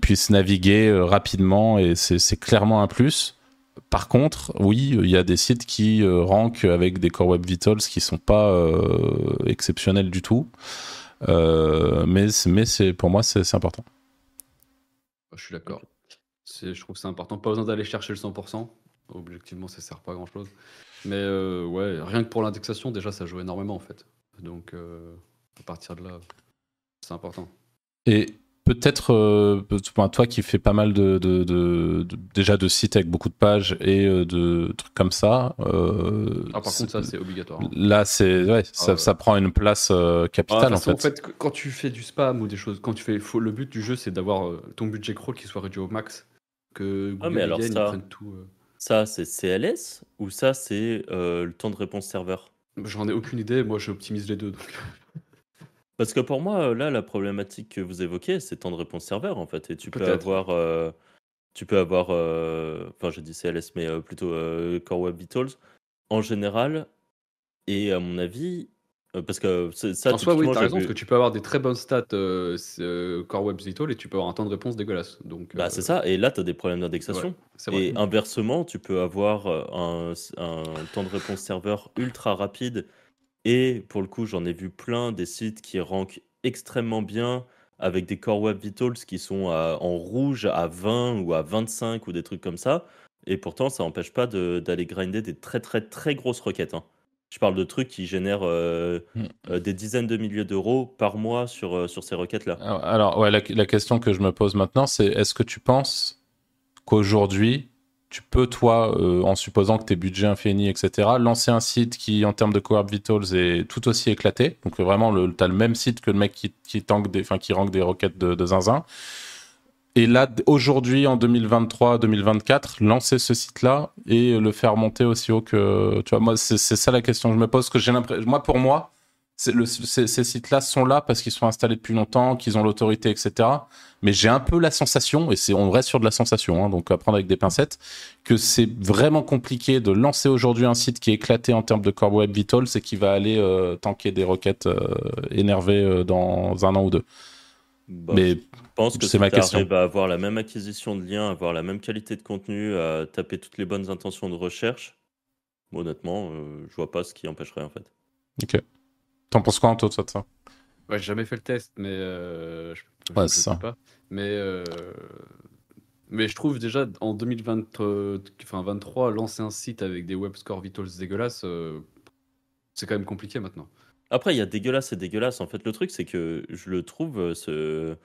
puisse naviguer euh, rapidement et c'est clairement un plus. Par contre, oui, il y a des sites qui euh, rankent avec des Core Web Vitals qui sont pas euh, exceptionnels du tout. Euh, mais mais pour moi c'est important. je suis d'accord. Je trouve que c'est important. Pas besoin d'aller chercher le 100%. Objectivement, ça sert pas à grand chose. Mais euh, ouais, rien que pour l'indexation, déjà, ça joue énormément en fait. Donc, euh, à partir de là, c'est important. Et peut-être, euh, toi qui fais pas mal de, de- de- de- déjà de sites avec beaucoup de pages et de trucs comme ça. euh, Ah, par c'est- contre, ça, c'est obligatoire. hein. Là, c'est ouais, ça, ouais. ça prend une place euh, Ah, capitale toute en fait. qu- quand tu fais du spam ou des choses, quand tu fais, faut, le but du jeu, c'est d'avoir euh, ton budget crawl qui soit réduit au max. Que Google Ah, mais alors vienne, ça- tout. Ça, c'est CLS ou ça, c'est euh, le temps de réponse serveur? J'en ai aucune idée. Moi, j'optimise les deux. Donc. Parce que pour moi, euh, là, la problématique que vous évoquez, c'est temps de réponse serveur, en fait. Et tu peux avoir, euh, tu peux avoir, enfin, j'ai dit CLS, mais plutôt Core Web Vitals en général. Et à mon avis, parce que ça, en soi, oui, t'as raison, vu- parce que tu peux avoir des très bonnes stats euh, euh, Core Web Vital et tu peux avoir un temps de réponse dégueulasse. Donc, Bah, euh, c'est ça. Et là, tu as des problèmes d'indexation. ouais. Et inversement, tu peux avoir euh, un, un temps de réponse serveur ultra rapide. Et pour le coup, j'en ai vu plein des sites qui rankent extrêmement bien avec des Core Web Vitals qui sont à- en rouge à 20 ou à 25 ou des trucs comme ça. Et pourtant, ça n'empêche pas de- d'aller grinder des très très très grosses requêtes. hein. Je parle de trucs qui génèrent euh, Mm. euh, des dizaines de milliers d'euros par mois sur, euh, sur ces requêtes-là. Alors, alors, ouais, la, la question que je me pose maintenant, c'est est-ce que tu penses qu'aujourd'hui, tu peux, toi, en supposant que tes budgets infinis, etc., lancer un site qui, en termes de Co-op Vitals, est tout aussi éclaté? Donc, vraiment, tu as le même site que le mec qui, qui, tank des, qui rank des requêtes de, de zinzin. Et là, aujourd'hui, en 2023-2024, lancer ce site-là et le faire monter aussi haut que. Tu vois, moi, c'est ça la question que je me pose. Que j'ai. Moi, pour moi, ces sites-là sont là parce qu'ils sont installés depuis longtemps, qu'ils ont l'autorité, etc. Mais j'ai un peu la sensation, et c'est on reste sur de la sensation, hein, donc à prendre avec des pincettes, que c'est vraiment compliqué de lancer aujourd'hui un site qui est éclaté en termes de Core Web Vitals et qui va aller euh, tanker des requêtes euh, énervées euh, dans un an ou deux. Bah, Mais Je pense que c'est si ma question. à avoir la même acquisition de liens, avoir la même qualité de contenu, à taper toutes les bonnes intentions de recherche, honnêtement, euh, je vois pas ce qui empêcherait en fait. t'en penses quoi, Anto, toi, de ça? Ouais, j'ai jamais fait le test, mais euh, je, je- Ouais, je c'est sais pas. Mais euh, mais je trouve déjà en 2020, euh, enfin 23, lancer un site avec des web score vitals dégueulasses, euh, c'est quand même compliqué maintenant. Après, il y a dégueulasse et dégueulasse. En fait, le truc, c'est que je le trouve, euh, ce,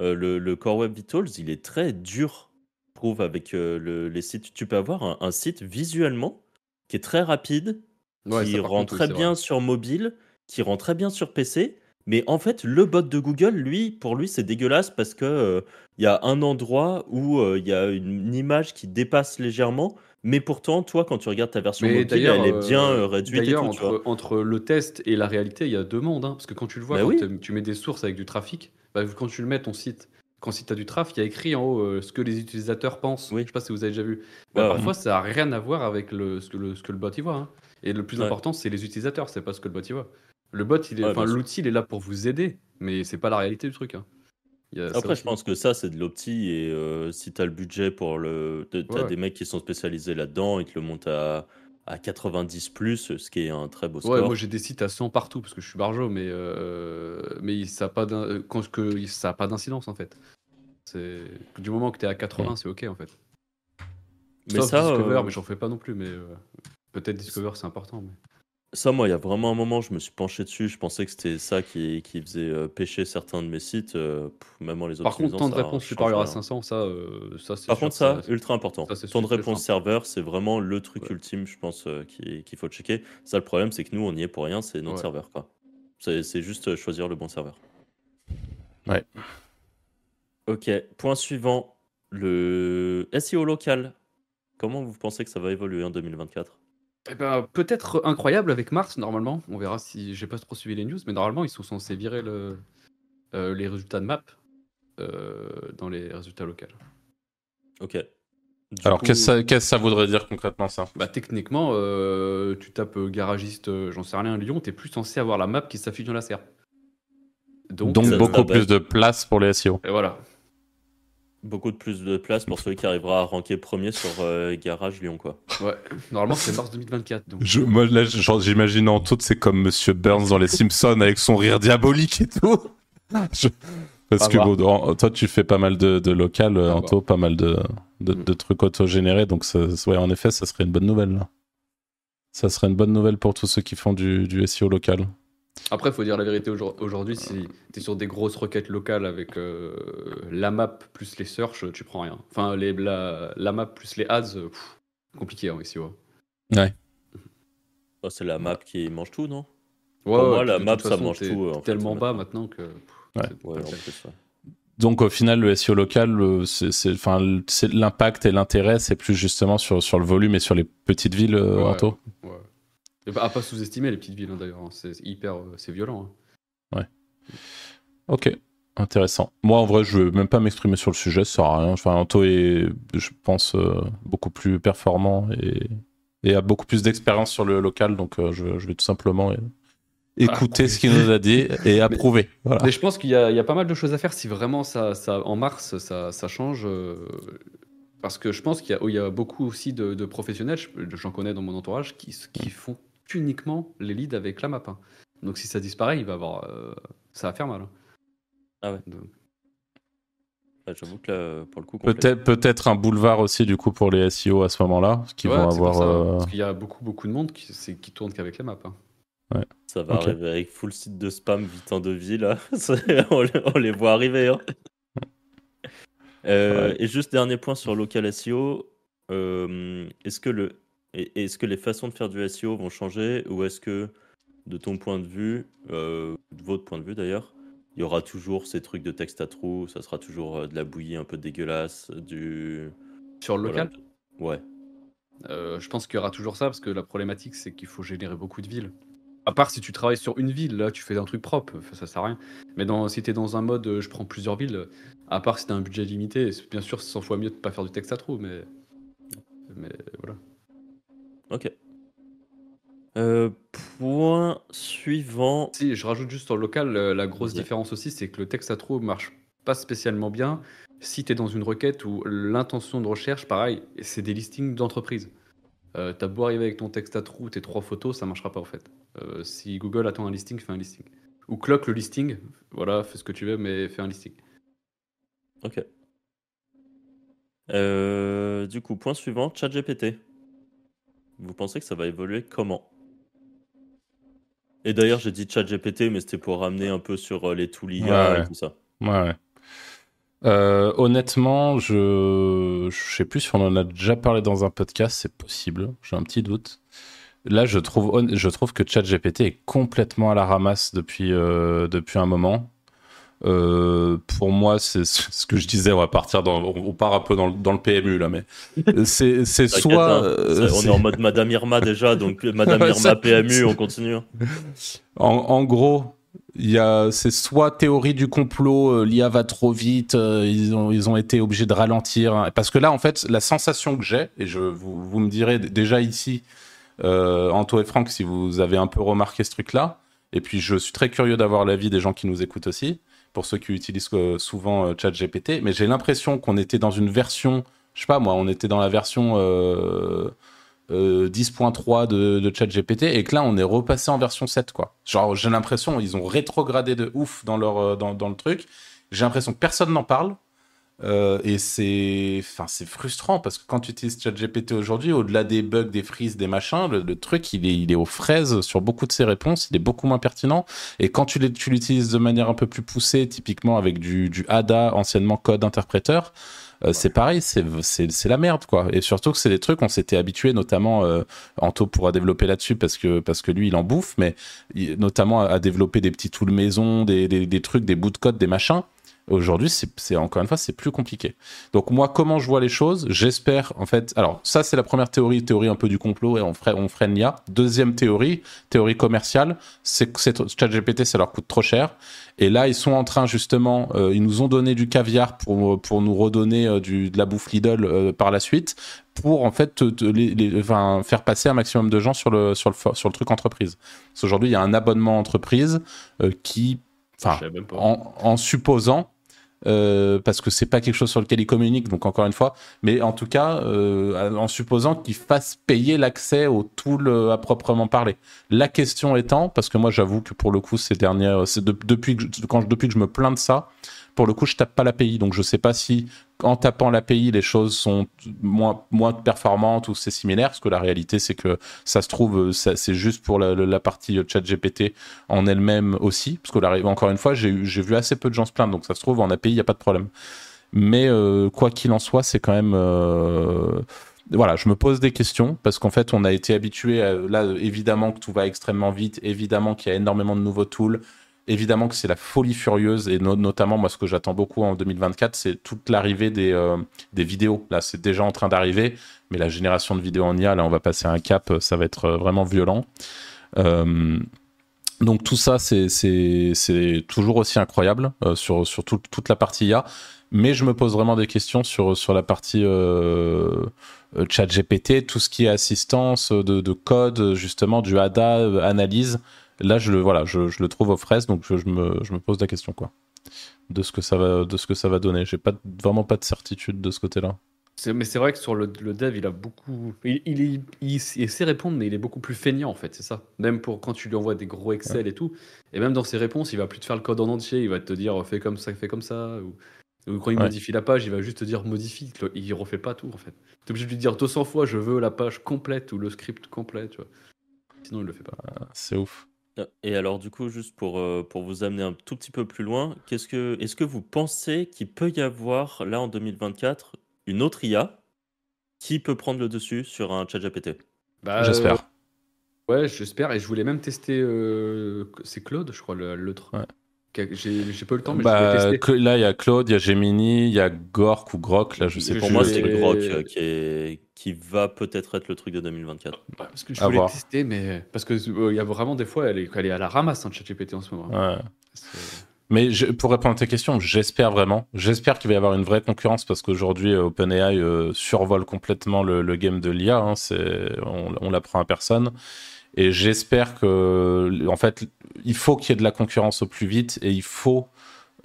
euh, le, le Core Web Vitals, il est très dur, je trouve, avec euh, le- les sites. Tu peux avoir un, un site visuellement qui est très rapide, Ouais, qui ça, rend contre, très bien vrai. sur mobile, qui rend très bien sur PC. Mais en fait, le bot de Google, lui, pour lui, c'est dégueulasse parce que euh, il y a un endroit où il y a une, une image qui dépasse légèrement. Mais pourtant, toi, quand tu regardes ta version Mais mobile, elle est bien euh, euh, réduite d'ailleurs, entre, entre le test et la réalité, il y a deux mondes. hein, parce que quand tu le vois, Bah quand oui. t'es- tu mets des sources avec du trafic, bah, quand tu le mets ton site, quand si tu as du trafic, il y a écrit en haut euh, ce que les utilisateurs pensent. Oui. Je sais pas si vous avez déjà vu. Bah, Ouais, ouais. parfois, ça n'a rien à voir avec le, ce, que le, ce que le bot y voit. hein. Et le plus Ouais. important, c'est les utilisateurs, c'est pas ce que le bot y voit. Le bot, il est, l'outil, il est là pour vous aider, mais c'est pas la réalité du truc. hein. A Après, je pense que ça, c'est de l'opti. Et euh, si tu as le budget pour le. Tu as Ouais. des mecs qui sont spécialisés là-dedans, ils te le montent à, à 90, plus, ce qui est un très beau Ouais, score. moi j'ai des sites à 100 partout parce que je suis barjo, mais, euh, mais ça n'a pas euh, pas d'incidence en fait. Du moment que tu es à 80, c'est ok en fait. mais Sauf ça, Discover, euh, mais j'en fais pas non plus. Mais peut-être Discover c'est important. Mais... ça, moi, il y a vraiment un moment, je me suis penché dessus. Je pensais que c'était ça qui, qui faisait euh, pêcher certains de mes sites. euh, pff, même en les Par contre, temps de réponse supérieur à rien. 500, ça, euh, ça c'est Par sûr, contre, ça, ultra important. ça, Temps de réponse c'est serveur, c'est vraiment le truc Ouais. ultime, je pense, euh, qui- qu'il faut checker. Ça, le problème, c'est que nous, on y est pour rien, c'est notre Ouais. serveur. quoi. C'est c'est juste euh, choisir le bon serveur. Ouais. Ok, point suivant. Le SEO local. Comment vous pensez que ça va évoluer en 2024 Eh ben, peut-être incroyable avec Mars normalement. On verra si j'ai pas trop suivi les news, mais normalement ils sont censés virer le, euh, les résultats de map euh, dans les résultats locaux. Ok. Du Alors, coup, qu'est-ce que ça, qu'est-ce que ça voudrait dire concrètement, ça? Bah techniquement, euh, tu tapes euh, garagiste, euh, j'en sais rien, Lyon, t'es plus censé avoir la map qui s'affiche dans la SERP. Donc, Donc, beaucoup plus de place pour les SEO. et voilà. Beaucoup de plus de place pour celui qui arrivera à ranker premier sur euh, Garage Lyon, quoi. Ouais. Normalement, c'est mars 2024. Donc. Je, moi, là, j'imagine Anto, c'est comme Monsieur Burns dans Les Simpsons avec son rire diabolique et tout. Je- Parce que bon, en- toi, tu fais pas mal de, de local, euh, Anto, pas mal de, de, Mm. de trucs auto-générés. Donc, ça, ouais, en effet, ça serait une bonne nouvelle. là. Ça serait une bonne nouvelle pour tous ceux qui font du, du SEO local. Après, faut dire la vérité aujourd- aujourd'hui, si t'es sur des grosses requêtes locales avec euh, la map plus les search, tu prends rien. Enfin, les, la, la map plus les ads, pff, compliqué hein, ici. Ouais. Oh, c'est la map qui mange tout, non? Ouais, Pour moi, la map, ça mange tout, euh, en fait, tellement bas maintenant. que. pff, Ouais. c'est Ouais, en. Donc, au final, le SEO local, c'est, enfin, l'impact et l'intérêt, c'est plus justement sur, sur le volume et sur les petites villes, euh, Ouais. Anto? Ouais. Bah, à pas sous-estimer les petites villes hein, d'ailleurs, hein. c'est hyper, euh, c'est violent. hein. Ok, intéressant. Moi, en vrai, je veux même pas m'exprimer sur le sujet, ça sert à rien. Enfin, Anto est, je pense, euh, beaucoup plus performant et, et a beaucoup plus d'expérience sur le local, donc euh, je, je vais tout simplement euh, écouter ce qu'il nous a dit et approuver. Voilà. Mais je pense qu'il y, y a pas mal de choses à faire si vraiment ça, ça en mars ça, ça change. parce que je pense qu'il y, y a beaucoup aussi de, de professionnels, je- j'en connais dans mon entourage, qui, qui font uniquement les leads avec la map. hein. Donc si ça disparaît, il va avoir, euh, ça va faire mal. hein. Ah ouais. Donc, Ouais, J'avoue que là, pour le coup. Peut-être un boulevard aussi, du coup, pour les SEO à ce moment-là, qui ouais, vont avoir. ça, hein. euh, Parce qu'il y a beaucoup, beaucoup de monde qui, qui tourne qu'avec la map. hein. Ça va arriver avec full site de spam vite en devis là. On, les- on les voit arriver. hein. Euh, Ouais. Et juste dernier point sur local SEO. euh, est-ce que le et- est-ce que les façons de faire du SEO vont changer ou est-ce que de ton point de vue, euh, de votre point de vue d'ailleurs, il y aura toujours ces trucs de texte à trous, ça sera toujours euh, de la bouillie un peu dégueulasse, du Sur le voilà. local, Ouais. euh, je pense qu'il y aura toujours ça parce que la problématique c'est qu'il faut générer beaucoup de villes. À part si tu travailles sur une ville, là, tu fais un truc propre, ça sert à rien. Mais dans, si tu es dans un mode, je prends plusieurs villes, à part si tu as un budget limité, bien sûr, c'est 100 fois mieux de pas faire du texte à trous, mais. Mais voilà. Ok. Euh, point suivant. Si, je rajoute juste en local, euh, la grosse différence aussi, c'est que le texte à trous marche pas spécialement bien si tu es dans une requête où l'intention de recherche, pareil, c'est des listings d'entreprises. Euh, T'as beau arriver avec ton texte à trous, tes trois photos, ça marchera pas en fait. Euh, si Google attend un listing, fais un listing. Ou cloque le listing, voilà, fais ce que tu veux, mais fais un listing. Ok. Du coup, point suivant, ChatGPT. Vous pensez que ça va évoluer comment? Et d'ailleurs, j'ai dit ChatGPT, mais c'était pour ramener un peu sur euh, les tools IA Ouais, et tout ça. Ouais, ouais. Euh, honnêtement, je je sais plus si on en a déjà parlé dans un podcast, c'est possible, j'ai un petit doute. Là, je trouve, je trouve que ChatGPT est complètement à la ramasse depuis, euh, depuis un moment. Euh, pour moi, c'est ce que je disais, on va partir dans, on part un peu dans, le- dans le PMU là, mais c'est soit. hein, euh, on est en mode Madame Irma déjà, donc Madame Irma PMU, on continue. En, en gros, il y a, c'est soit théorie du complot, euh, l'IA va trop vite, ils, ont, ils ont été obligés de ralentir. hein. Parce que là, en fait, la sensation que j'ai, et je, vous, vous me direz déjà ici, euh, Anto et Franck, si vous avez un peu remarqué ce truc-là, et puis je suis très curieux d'avoir l'avis des gens qui nous écoutent aussi, pour ceux qui utilisent euh, souvent euh, ChatGPT, mais j'ai l'impression qu'on était dans une version, je sais pas moi, on était dans la version euh, euh, 10.3 de, ChatGPT et que là on est repassé en version 7 quoi. Genre j'ai l'impression ils ont rétrogradé de ouf dans, dans le truc. J'ai l'impression que personne n'en parle. Euh, et c'est enfin c'est frustrant parce que quand tu utilises ChatGPT aujourd'hui, au-delà des bugs, des frises, des machins, le, le truc il est il est aux fraises sur beaucoup de ses réponses, il est beaucoup moins pertinent. Et quand tu l'utilises de manière un peu plus poussée, typiquement avec du, du ADA, anciennement code interpréteur, euh, c'est pareil, c'est la merde quoi. Et surtout que c'est des trucs on s'était habitué, notamment euh, Anto pourra développer là-dessus parce que parce que lui il en bouffe, mais il- notamment à, à développer des petits tools maison, des, des, des trucs, des bouts de code, des machins. Aujourd'hui, c'est encore une fois, c'est plus compliqué. Donc moi, comment je vois les choses? J'espère, en fait. Alors ça, c'est la première théorie, théorie un peu du complot et on freine, on freine l'IA. Deuxième théorie, théorie commerciale, c'est que ChatGPT, ça leur coûte trop cher. Et là, ils sont en train justement, euh, ils nous ont donné du caviar pour pour nous redonner euh, du de la bouffe Lidl euh, par la suite, pour en fait te- te- les, les- enfin, faire passer un maximum de gens sur le sur le sur le truc entreprise. Parce qu'aujourd'hui, il y a un abonnement entreprise qui, enfin, en supposant, euh, parce que c'est pas quelque chose sur lequel ils communiquent, donc encore une fois, mais en tout cas, euh, en supposant qu'ils fassent payer l'accès au tool euh, à proprement parler. La question étant, parce que moi j'avoue que pour le coup ces dernières, c'est de- depuis que quand depuis que je me plains de ça, pour le coup je tape pas l'API, donc je sais pas si en tapant l'API les choses sont moins moins performantes ou c'est similaire, parce que la réalité c'est que ça se trouve c'est juste pour la, la partie chat GPT en elle-même aussi, parce que là, encore une fois, j'ai vu assez peu de gens se plaindre, donc ça se trouve en API, il n'y a pas de problème. Mais euh, quoi qu'il en soit, c'est quand même... euh, Voilà, je me pose des questions, parce qu'en fait, on a été habitué, là, évidemment que tout va extrêmement vite, évidemment qu'il y a énormément de nouveaux tools, évidemment que c'est la folie furieuse, et no- notamment, moi, ce que j'attends beaucoup en 2024, c'est toute l'arrivée des, euh, des vidéos. Là, c'est déjà en train d'arriver, mais la génération de vidéos en IA, là, on va passer un cap, ça va être euh, vraiment violent. Euh, donc tout ça, c'est- toujours aussi incroyable euh, sur, sur tout- toute la partie IA. Mais je me pose vraiment des questions sur, sur la partie euh, euh, chat GPT, tout ce qui est assistance de, de code, justement, du ADA, euh, analyse. Là, je le, voilà, je, je le trouve aux fraises, donc je, je me, je me pose la question quoi, de, ce que ça va, de ce que ça va donner. J'ai pas, vraiment pas de certitude de ce côté-là. Mais c'est vrai que sur le, le dev, il a beaucoup. Il, il, est- il, il sait répondre, mais il est beaucoup plus feignant en fait, c'est ça. Même pour quand tu lui envoies des gros Excel et tout. Et même dans ses réponses, il va plus te faire le code en entier, il va te dire fais comme ça, fais comme ça. Ou, ou quand il Ouais. modifie la page, il va juste te dire modifie. Il refait pas tout en fait. Tu es obligé de lui dire 200 fois je veux la page complète ou le script complet, tu vois. Sinon, il le fait pas. C'est ouf. Et alors, du coup, juste pour, euh, pour vous amener un tout petit peu plus loin, qu'est-ce que, est-ce que vous pensez qu'il peut y avoir, là, en 2024, une autre IA qui peut prendre le dessus sur un chat GPT Bah, J'espère. euh, ouais, j'espère. Et je voulais même tester. euh, c'est Claude, je crois, le- l'autre. Ouais. J'ai pas eu le temps, mais bah, je vais tester. Là, il y a Claude, il y a Gemini, il y a Gork ou Grok, là, je sais Pour pas. moi, c'est Grok euh, qui, est... qui va peut-être être le truc de 2024. Bah, parce que je voulais tester, mais parce que euh, il y a vraiment des fois, elle est, elle est à la ramasse, hein, ChatGPT en ce moment. Ouais. Mais je, pour répondre à tes questions, j'espère vraiment. J'espère qu'il va y avoir une vraie concurrence parce qu'aujourd'hui, euh, OpenAI survole complètement le, game de l'IA. Hein, on, on l'apprend à personne. Et j'espère que, en fait, il faut qu'il y ait de la concurrence au plus vite et il faut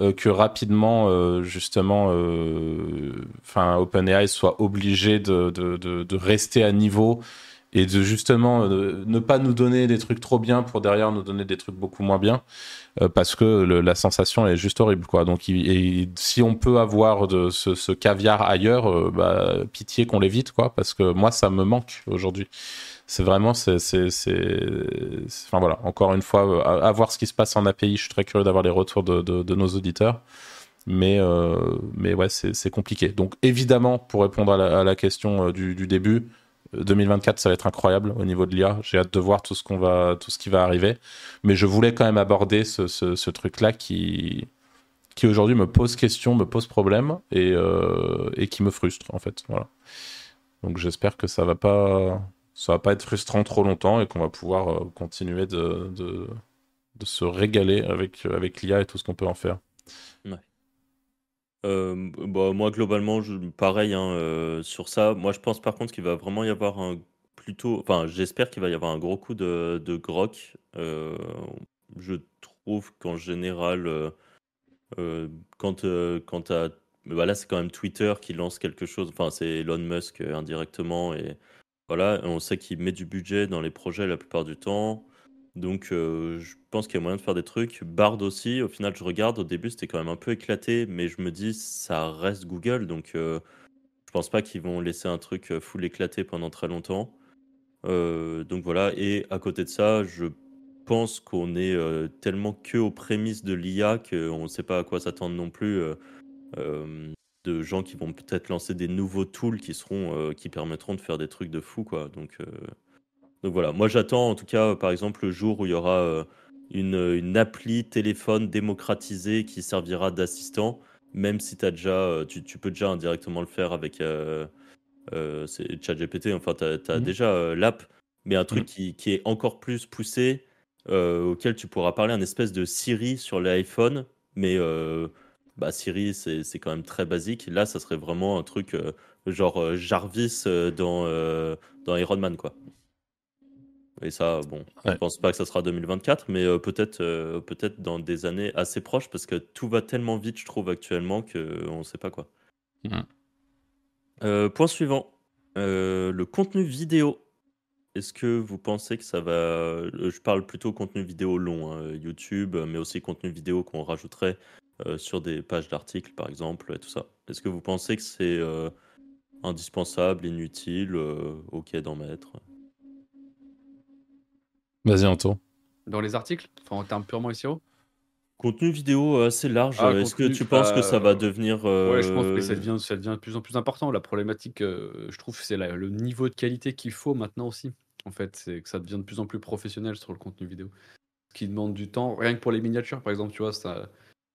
euh, que rapidement, euh, justement, euh, OpenAI soit obligé de, rester à niveau et de justement ne pas nous donner des trucs trop bien pour derrière nous donner des trucs beaucoup moins bien parce que la sensation est juste horrible quoi. Donc et si on peut avoir ce, caviar ailleurs bah, pitié qu'on l'évite parce que moi ça me manque aujourd'hui c'est vraiment, c'est, enfin voilà, encore une fois, à, voir ce qui se passe en API. Je suis très curieux d'avoir les retours de, nos auditeurs, mais euh, mais ouais, c'est, compliqué. Donc évidemment, pour répondre à la, question euh, du, début, 2024, ça va être incroyable au niveau de l'IA. J'ai hâte de voir tout ce qu'on va, tout ce qui va arriver. Mais je voulais quand même aborder ce, truc-là qui qui aujourd'hui me pose question, me pose problème et, euh, et qui me frustre en fait. Voilà. Donc j'espère que ça va pas ça va pas être frustrant trop longtemps et qu'on va pouvoir euh, continuer de, de, se régaler avec, euh, avec l'IA et tout ce qu'on peut en faire. Euh, bah, moi, globalement, pareil hein, sur ça. Moi, je pense par contre qu'il va vraiment y avoir un plutôt. Enfin, j'espère qu'il va y avoir un gros coup de, de grok. je trouve qu'en général, quand, quand bah, là, c'est quand même Twitter qui lance quelque chose. Enfin, c'est Elon Musk indirectement et voilà, on sait qu'il met du budget dans les projets la plupart du temps. Donc, euh, je pense qu'il y a moyen de faire des trucs. Bard aussi, au final, je regarde. Au début, c'était quand même un peu éclaté, mais je me dis, ça reste Google. Donc, euh, je pense pas qu'ils vont laisser un truc euh, full éclaté pendant très longtemps. donc voilà. Et à côté de ça, je pense qu'on est tellement que aux prémices de l'IA qu'on ne sait pas à quoi s'attendre non plus de gens qui vont peut-être lancer des nouveaux tools qui seront euh, qui permettront de faire des trucs de fou quoi. Donc euh, donc voilà, moi j'attends en tout cas par exemple le jour où il y aura euh, une, une, appli téléphone démocratisée qui servira d'assistant, même si as déjà, tu, tu, peux déjà indirectement le faire avec euh, ChatGPT, enfin tu as, mmh déjà l'app, mais un truc mmh. qui, qui, est encore plus poussé, auquel tu pourras parler un espèce de Siri sur l'iPhone, mais bah, Siri, c'est quand même très basique. Là, ça serait vraiment un truc euh, genre euh, Jarvis euh, dans, dans Iron Man, quoi. Et ça, bon, je pense pas que ça sera 2024, mais peut-être peut-être dans des années assez proches, parce que tout va tellement vite, je trouve, actuellement, qu'on ne sait pas quoi. point suivant, le contenu vidéo. Est-ce que vous pensez que ça va... Je parle plutôt contenu vidéo long, hein, YouTube, mais aussi contenu vidéo qu'on rajouterait euh, sur des pages d'articles, par exemple, et tout ça. Est-ce que vous pensez que c'est euh, indispensable, inutile, euh, ok d'en mettre? Vas-y, Anto. Dans les articles? Enfin, En termes purement SEO Contenu vidéo assez large. Ah, Est-ce que tu penses que ça va devenir. Ouais, je pense que ça devient, ça devient de plus en plus important. La problématique, je trouve, c'est le niveau de qualité qu'il faut maintenant aussi. En fait, c'est que ça devient de plus en plus professionnel sur le contenu vidéo. Ce qui demande du temps. Rien que pour les miniatures, par exemple, tu vois, ça,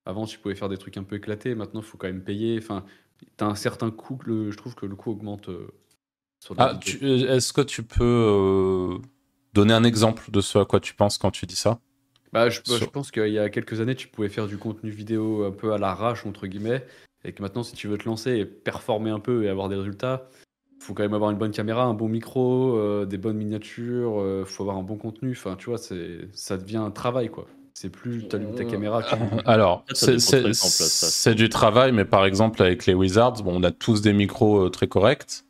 avant, tu pouvais faire des trucs un peu éclatés. Maintenant, il faut quand même payer. Enfin, tu as un certain coût. Le, je trouve que le coût augmente. Euh, ah, euh, est-ce que tu peux euh, donner un exemple de ce à quoi tu penses quand tu dis ça? Bah, je, je, pense qu'il y a quelques années, tu pouvais faire du contenu vidéo un peu à l'arrache, entre guillemets. Et que maintenant, si tu veux te lancer et performer un peu et avoir des résultats, il faut quand même avoir une bonne caméra, un bon micro, des bonnes miniatures, il faut avoir un bon contenu. Enfin, tu vois, ça devient un travail, quoi. C'est plus ta euh, caméra. Alors, c'est du travail, mais par exemple, avec les Wizards, bon, on a tous des micros euh, très corrects.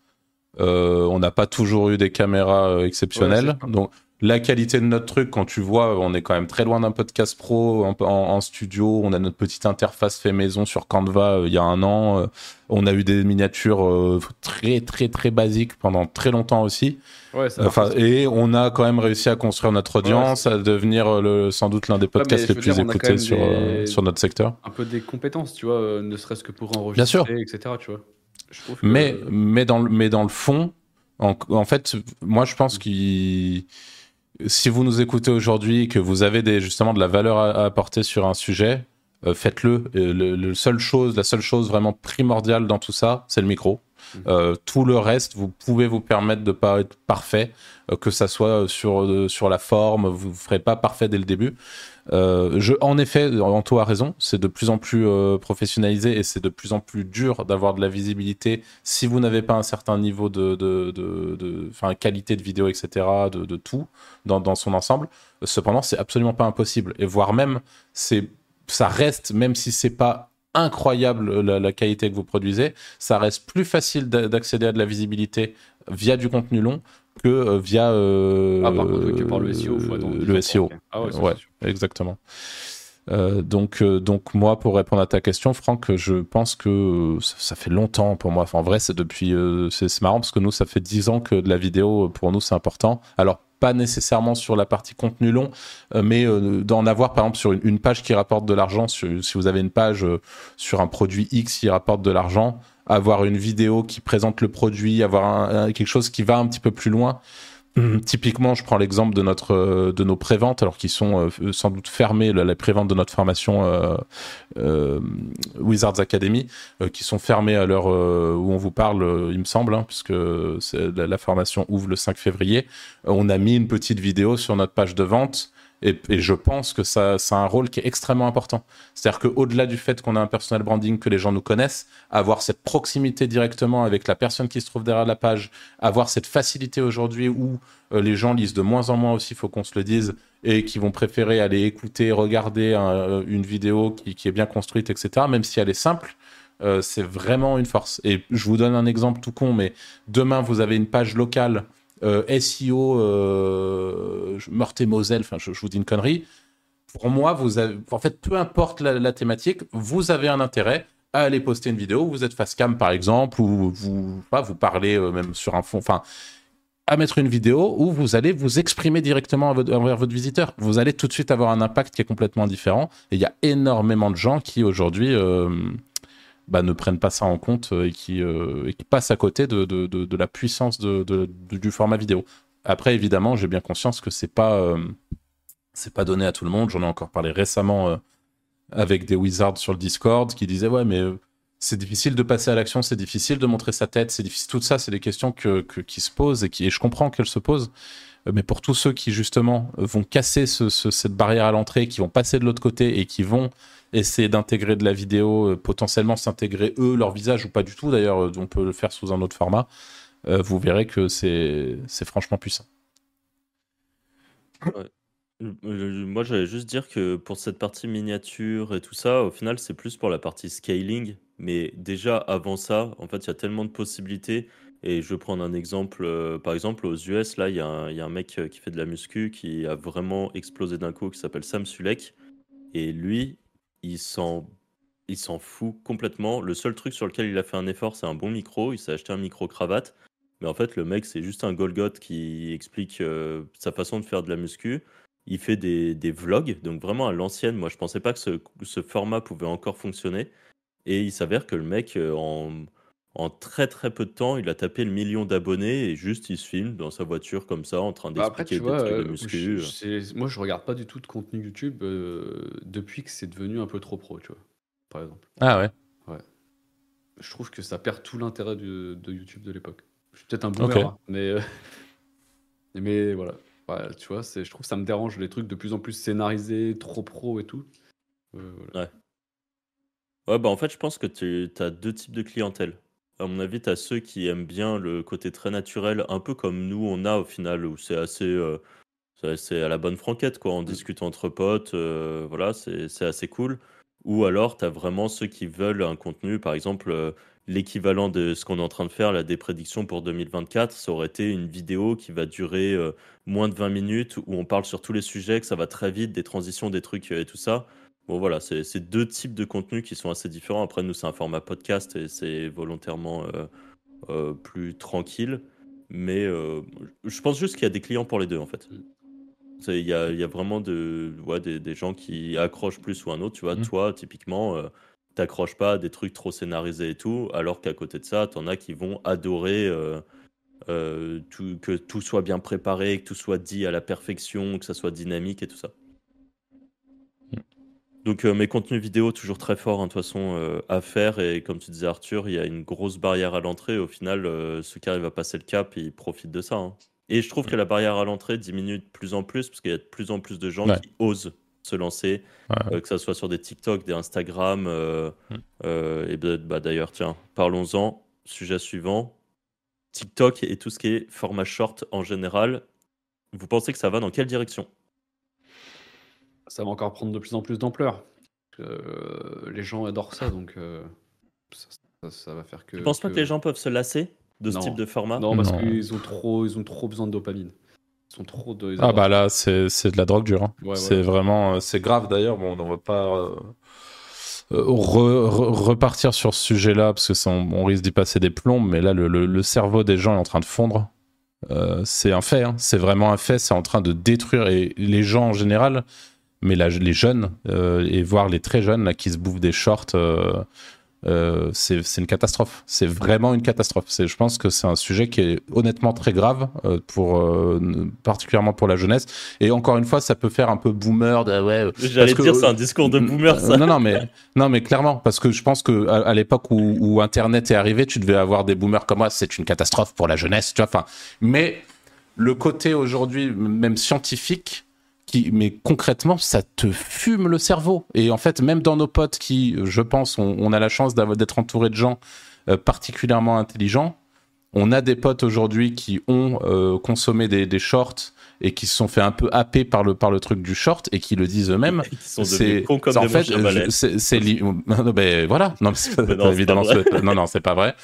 Euh, on n'a pas toujours eu des caméras exceptionnelles. donc, la qualité de notre truc, quand tu vois, on est quand même très loin d'un podcast pro en, studio. On a notre petite interface fait maison sur Canva il y a un an. on a eu des miniatures très, très, très basiques pendant très longtemps aussi et on a quand même réussi à construire notre audience, à devenir euh, le, sans doute l'un des podcasts les plus écoutés sur, euh, sur notre secteur. Un peu des compétences, tu vois, euh, ne serait-ce que pour enregistrer, etc. Tu vois. mais, mais, dans le, mais dans le fond, en, en fait, moi je pense que si vous nous écoutez aujourd'hui, que vous avez des, justement de la valeur à, apporter sur un sujet, euh, faites-le. Le, le seule chose, la seule chose vraiment primordiale dans tout ça, c'est le micro. Mmh. Euh, tout le reste, vous pouvez vous permettre de pas être parfait, euh, que ça soit sur sur la forme, vous ne ferez pas parfait dès le début. Je, en effet, Anto a raison, c'est de plus en plus professionnalisé et c'est de plus en plus dur d'avoir de la visibilité si vous n'avez pas un certain niveau de, de, de, qualité de vidéo, etc., de, de tout dans, dans son ensemble. Cependant, c'est absolument pas impossible et voire même c'est ça reste, même si c'est pas incroyable la, qualité que vous produisez, ça reste plus facile d'accéder à de la visibilité via du contenu long que euh, via euh, ah, par, contre, par le SEO. le SEO. Ah ouais, exactement. Euh, donc, donc moi, pour répondre à ta question, Franck, je pense que ça, fait longtemps pour moi. Enfin, en vrai, c'est depuis, c'est marrant parce que nous, ça fait 10 ans que de la vidéo pour nous c'est important. Alors pas nécessairement sur la partie contenu long, mais d'en avoir par exemple sur une, page qui rapporte de l'argent. Si vous avez une page sur un produit X qui rapporte de l'argent, avoir une vidéo qui présente le produit, avoir quelque chose qui va un petit peu plus loin. Hum, typiquement, je prends l'exemple de notre euh, de nos préventes, alors qui sont euh, sans doute fermées, la, prévente de notre formation euh, Wizards Academy, qui sont fermées à l'heure où on vous parle, il me semble, hein, puisque la, formation ouvre le 5 février. On a mis une petite vidéo sur notre page de vente et, je pense que ça, a un rôle qui est extrêmement important. C'est-à-dire qu'au-delà du fait qu'on a un personal branding, que les gens nous connaissent, avoir cette proximité directement avec la personne qui se trouve derrière la page, avoir cette facilité aujourd'hui où euh, les gens lisent de moins en moins aussi, il faut qu'on se le dise, et qui vont préférer aller écouter, regarder euh, une vidéo qui, est bien construite, etc., même si elle est simple. Euh, c'est vraiment une force. Et je vous donne un exemple tout con, mais demain, vous avez une page locale SEO euh, Meurthe Moselle, enfin je, vous dis une connerie. Pour moi, vous en fait, peu importe la, thématique, vous avez un intérêt à aller poster une vidéo. Vous êtes face cam par exemple, ou vous, pas, vous parlez euh, même sur un fond, enfin à mettre une vidéo où vous allez vous exprimer directement envers votre visiteur. Vous allez tout de suite avoir un impact qui est complètement différent. Et il y a énormément de gens qui aujourd'hui bah, ne prennent pas ça en compte euh, et qui, euh, et qui passent à côté de, de, de, la puissance du format vidéo. Après, évidemment, j'ai bien conscience que c'est pas, euh, c'est pas donné à tout le monde. J'en ai encore parlé récemment avec des wizards sur le Discord qui disaient ouais, mais c'est difficile de passer à l'action, c'est difficile de montrer sa tête, c'est difficile. Tout ça, c'est des questions que, que, qui se posent et, qui, et je comprends qu'elles se posent. Mais pour tous ceux qui justement vont casser ce, cette barrière à l'entrée, qui vont passer de l'autre côté et qui vont essayer d'intégrer de la vidéo, euh, potentiellement s'intégrer eux, leur visage ou pas du tout d'ailleurs, euh, on peut le faire sous un autre format, euh, vous verrez que c'est franchement puissant. Moi, j'allais juste dire que pour cette partie miniature et tout ça, au final, c'est plus pour la partie scaling. Mais déjà, avant ça, en fait, il y a tellement de possibilités. Et je vais prendre un exemple. par exemple, aux US, là, il y, a un mec qui fait de la muscu qui a vraiment explosé d'un coup, qui s'appelle Sam Sulek. Et lui, il s'en fout complètement. Le seul truc sur lequel il a fait un effort, c'est un bon micro. Il s'est acheté un micro cravate. Mais en fait, le mec, c'est juste un Golgoth qui explique euh, sa façon de faire de la muscu. Il fait des, des vlogs, donc vraiment à l'ancienne. Moi, je pensais pas que ce, format pouvait encore fonctionner. Et il s'avère que le mec, euh, en, en, très très peu de temps, il a tapé le million d'abonnés et juste il se filme dans sa voiture comme ça, en train bah, d'expliquer des trucs de euh, muscu. Je, moi, je regarde pas du tout de contenu YouTube depuis que c'est devenu un peu trop pro, tu vois par exemple. Ah ouais Ouais. Je trouve que ça perd tout l'intérêt de, YouTube de l'époque. Je suis peut-être un boomer, hein, mais, euh, mais voilà. tu vois, je trouve que ça me dérange les trucs de plus en plus scénarisés, trop pro et tout. Euh, ouais. Ouais, bah en fait, je pense que tu as deux types de clientèle. À mon avis, tu as ceux qui aiment bien le côté très naturel, un peu comme nous on a au final, où c'est assez, euh, c'est à la bonne franquette, quoi. On mm. discute entre potes, voilà, c'est assez cool. Ou alors, tu as vraiment ceux qui veulent un contenu, par exemple, euh, l'équivalent de ce qu'on est en train de faire, là, des prédictions pour 2024, ça aurait été une vidéo qui va durer euh, moins de 20 minutes, où on parle sur tous les sujets, que ça va très vite, des transitions, des trucs euh, et tout ça. Bon, voilà, c'est deux types de contenus qui sont assez différents. Après, nous, c'est un format podcast et c'est volontairement plus tranquille. Mais je pense juste qu'il y a des clients pour les deux, en fait. Mm. Il y a, y a, vraiment de, ouais, des, des, gens qui accrochent plus ou un autre. Tu vois, mmh. toi, typiquement, euh, t'accroches pas à des trucs trop scénarisés et tout, alors qu'à côté de ça, t'en as qui vont adorer euh, euh, tout, que tout soit bien préparé, que tout soit dit à la perfection, que ça soit dynamique et tout ça. Donc mes contenus vidéo toujours très forts hein, de toute façon à faire et comme tu disais Arthur, il y a une grosse barrière à l'entrée. Au final, ceux qui arrivent à passer le cap, ils profitent de ça. hein. Et je trouve que la barrière à l'entrée diminue de plus en plus parce qu'il y a de plus en plus de gens Ouais. qui osent se lancer, Ouais. euh, que ça soit sur des TikTok, des Instagram. euh, Mm. euh, et bah, d'ailleurs, tiens, parlons-en. Sujet suivant. TikTok et tout ce qui est format short en général. Vous pensez que ça va dans quelle direction? Ça va encore prendre de plus en plus d'ampleur. Euh, les gens adorent ça, donc euh, ça, ça- ça va faire que. Tu penses pas que les gens peuvent se lasser de ce Non. type de format? Non, parce qu'ils ont trop, ils ont trop besoin de dopamine. Ils sont trop de. ils Ah bah là, c'est c'est de la drogue dure. hein. Ouais, c'est vraiment, euh, c'est grave d'ailleurs. Bon, on va pas euh, re- re- repartir sur ce sujet-là parce que ça, on, on risque d'y passer des plombs. Mais là, le, le- le cerveau des gens est en train de fondre. Euh, c'est un fait. hein. C'est vraiment un fait. C'est en train de détruire et les gens en général, mais les jeunes euh, et voire les très jeunes là qui se bouffent des shorts. euh, euh, c'est une catastrophe. C'est vraiment une catastrophe. Je pense que c'est un sujet qui est honnêtement très grave, pour, particulièrement pour la jeunesse. Et encore une fois, ça peut faire un peu boomer. De, ouais, J'allais dire, c'est un discours de boomer, ça. Non, non, mais, non, mais clairement, parce que je pense que à, à l'époque où, où Internet est arrivé, tu devais avoir des boomers comme moi. C'est une catastrophe pour la jeunesse, tu vois. Enfin, mais le côté aujourd'hui, même scientifique, mais concrètement, ça te fume le cerveau. Et en fait, même dans nos potes qui, je pense, on, a la chance d'être entouré de gens euh, particulièrement intelligents. On a des potes aujourd'hui qui ont euh, consommé des, des shorts et qui se sont fait un peu happer par le, par le truc du short et qui le disent eux-mêmes. Ils sont devenus cons comme en fait, je- c'est c'est li- non, ben, voilà. Non mais non, c'est évidemment pas vrai. c'est- non non c'est pas vrai.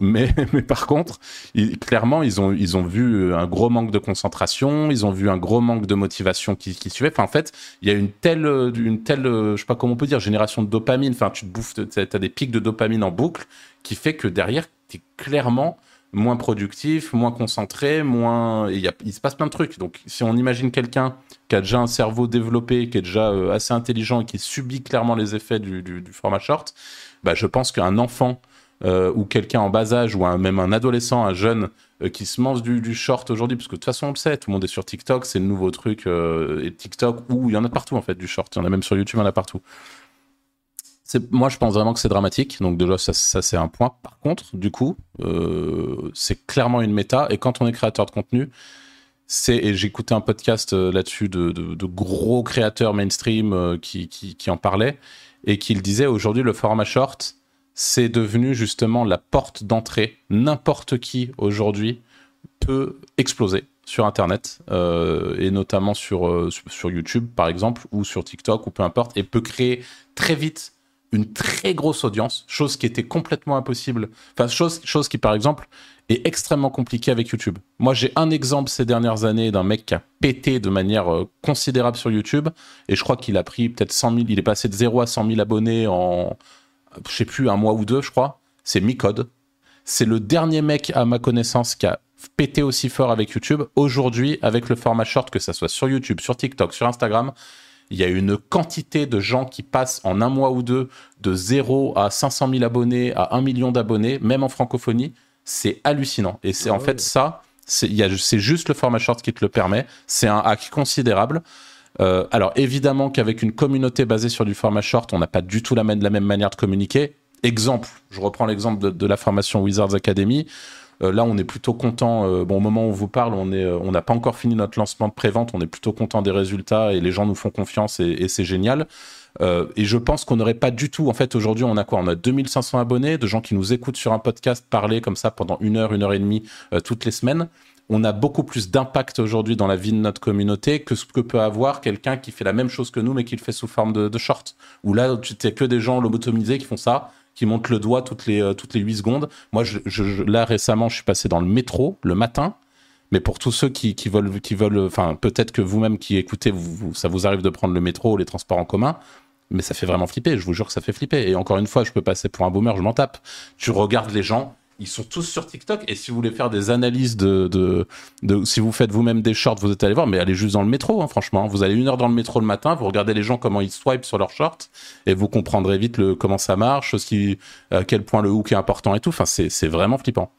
Mais mais par contre ils- clairement ils ont ils ont vu un gros manque de concentration ils ont vu un gros manque de motivation qui, qui suivait. Enfin en fait il y a une telle euh, une telle euh, je sais pas comment on peut dire génération de dopamine. Enfin tu te bouffes t'as t'as des pics de dopamine en boucle qui fait que derrière t'es clairement moins productif, moins concentré, moins. Il, se passe plein de trucs. Donc, si on imagine quelqu'un qui a déjà un cerveau développé, qui est déjà euh, assez intelligent et qui subit clairement les effets du, du- format short, bah, je pense qu'un enfant euh, ou quelqu'un en bas âge ou même un adolescent, un jeune euh, qui se mange du, du short aujourd'hui, parce que de toute façon on le sait, tout le monde est sur TikTok, c'est le nouveau truc et TikTok où il y en a partout en fait du short, il y en a même sur YouTube, il y en a partout. Moi, je pense vraiment que c'est dramatique. Donc déjà, ça, ça, c'est un point. Par contre, du coup, euh, c'est clairement une méta. Et quand on est créateur de contenu, c'est et écouté un podcast euh, là-dessus de, gros créateurs mainstream euh, qui, en parlaient et qui le disaient. Aujourd'hui, le format short, c'est devenu justement la porte d'entrée. N'importe qui aujourd'hui peut exploser sur Internet et notamment sur YouTube par exemple ou sur TikTok ou peu importe et peut créer très vite une très grosse audience, chose qui était complètement impossible. Enfin, chose, chose qui, par exemple, est extrêmement compliquée avec YouTube. Moi, j'ai un exemple ces dernières années d'un mec qui a pété de manière euh, considérable sur YouTube, et je crois qu'il a pris peut-être 100 000, il est passé de 0 à 100 000 abonnés en, je sais plus, un mois ou deux, je crois. C'est Micode. C'est le dernier mec, à ma connaissance, qui a pété aussi fort avec YouTube. Aujourd'hui, avec le format short, que ça soit sur YouTube, sur TikTok, sur Instagram, il y a une quantité de gens qui passent en un mois ou deux de 0 à 500 000 abonnés à 1 million d'abonnés, même en francophonie. C'est hallucinant. Et c'est Ah en fait ça, c'est juste le format short qui te le permet. C'est un hack considérable. Euh, alors évidemment qu'avec une communauté basée sur du format short, on n'a pas du tout la, même- la même manière de communiquer. Exemple, je reprends l'exemple de, de la formation Wizards Academy. Euh, là, on est plutôt content. euh, bon, au moment où on vous parle, on euh, n'a pas encore fini notre lancement de prévente. On est plutôt content des résultats et les gens nous font confiance et, c'est génial. Euh, et je pense qu'on n'aurait pas du tout. En fait, aujourd'hui, on a quoi? On a 2500 abonnés, de gens qui nous écoutent sur un podcast parler comme ça pendant une heure, une heure et demie euh, toutes les semaines. On a beaucoup plus d'impact aujourd'hui dans la vie de notre communauté que ce que peut avoir quelqu'un qui fait la même chose que nous, mais qui le fait sous forme de, short. Où là, tu n'es que des gens lobotomisés qui font ça, qui montent le doigt toutes les, euh, toutes les 8 secondes. Moi, je, là, récemment, je suis passé dans le métro le matin. Mais pour tous ceux qui, qui veulent, qui veulent, enfin, peut-être que vous-même qui écoutez, ça vous arrive de prendre le métro ou les transports en commun, mais ça fait vraiment flipper. Je vous jure que ça fait flipper. Et encore une fois, je peux passer pour un boomer, je m'en tape. Tu regardes les gens, ils sont tous sur TikTok. Et si vous voulez faire des analyses de, de, si vous faites vous-même des shorts, vous êtes allé voir, mais allez juste dans le métro, hein, franchement. Vous allez une heure dans le métro le matin, vous regardez les gens comment ils swipent sur leurs shorts, et vous comprendrez vite le, comment ça marche, à quel point le hook est important et tout. Enfin, c'est vraiment flippant.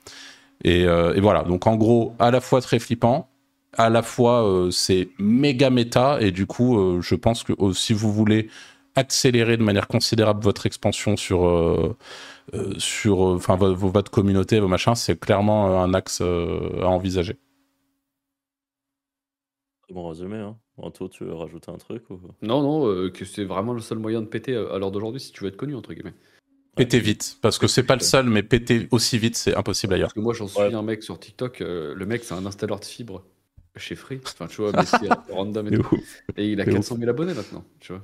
Et, euh, et voilà. Donc en gros, à la fois très flippant, à la fois euh, c'est méga méta et du coup, euh, je pense que si vous voulez accélérer de manière considérable votre expansion sur, sur enfin, votre communauté, vos machins, c'est clairement un axe à envisager. Bon résumé, hein. Anto, tu veux rajouter un truc Non, non, que c'est vraiment le seul moyen de péter à l'heure d'aujourd'hui si tu veux être connu, entre guillemets. Péter vite, parce que c'est pas le seul, mais péter aussi vite, c'est impossible ailleurs. Parce que moi, j'en suis un mec sur TikTok, le mec, c'est un installeur de fibres chez Free. Enfin, tu vois, mais c'est random et tout. Et il a 400 000 abonnés maintenant, tu vois.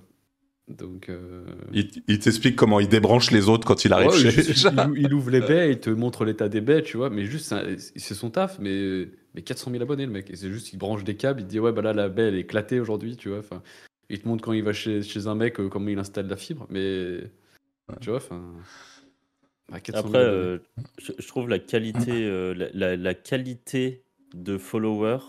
Donc, euh... il, t'explique comment il débranche les autres quand il arrive chez il, il, ouvre les baies, il te montre l'état des baies, tu vois. Mais juste, c'est son taf, mais, mais 400 000 abonnés, le mec. Et c'est juste, il branche des câbles, il dit, ouais, bah là, la baie, elle est éclatée aujourd'hui, tu vois. Enfin, il te montre quand il va chez, chez un mec euh, comment il installe la fibre, mais tu vois, enfin. Bah, Après, euh, je, trouve la qualité, euh, la, la, qualité de followers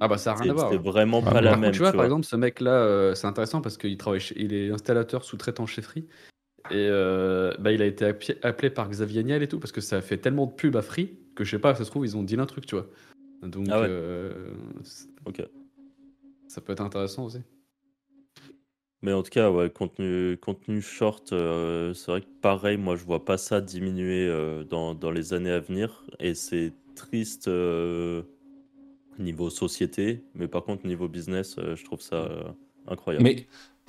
ah bah ça a rien à voir. C'est vraiment pas la même. tu vois, par exemple, ce mec-là, euh, c'est intéressant parce qu'il travaille, il est installateur sous-traitant chez Free. Et euh, bah, il a été appelé par Xavier Niel et tout parce que ça a fait tellement de pubs à Free que je sais pas, ça se trouve, ils ont dit un truc, tu vois. Donc, ah euh, ok. Ça peut être intéressant aussi. Mais en tout cas, ouais, contenu, contenu short, c'est vrai que pareil, moi je vois pas ça diminuer dans, dans, les années à venir. Et c'est triste niveau société, mais par contre niveau business, euh, je trouve ça euh, incroyable. Mais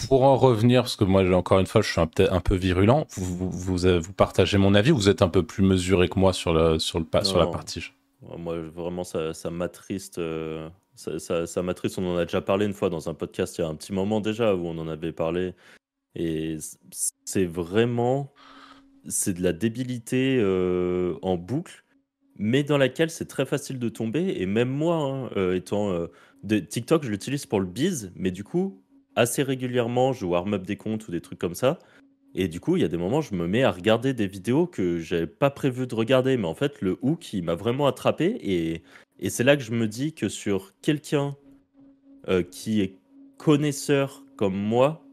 pour en revenir, parce que moi encore une fois, je suis un, un peu virulent, vous, vous, vous, partagez mon avis, vous êtes un peu plus mesuré que moi sur, le, sur, le, sur la partie? Moi, vraiment, ça, ça m'attriste. Euh, ça, ça, m'attriste. On en a déjà parlé une fois dans un podcast il y a un petit moment déjà où on en avait parlé. Et c'est vraiment. C'est de la débilité en boucle mais dans laquelle c'est très facile de tomber. Et même moi, hein, euh, étant euh, de TikTok, je l'utilise pour le biz, mais du coup, assez régulièrement, je warm up des comptes ou des trucs comme ça. Et du coup, il y a des moments, je me mets à regarder des vidéos que j'avais pas prévu de regarder, mais en fait, le hook, il m'a vraiment attrapé. Et, et c'est là que je me dis que sur quelqu'un euh, qui est connaisseur comme moi,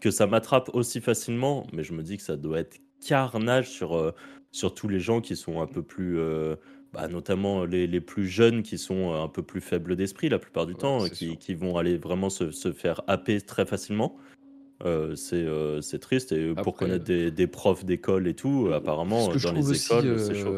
que ça m'attrape aussi facilement, mais je me dis que ça doit être carnage sur sur tous les gens qui sont un peu plus, euh, bah, notamment les, les, plus jeunes qui sont un peu plus faibles d'esprit la plupart du temps, qui, qui, vont aller vraiment se, se, faire happer très facilement. Euh, euh, c'est triste et pour connaître des, des profs d'école et tout, apparemment dans les écoles, c'est chaud.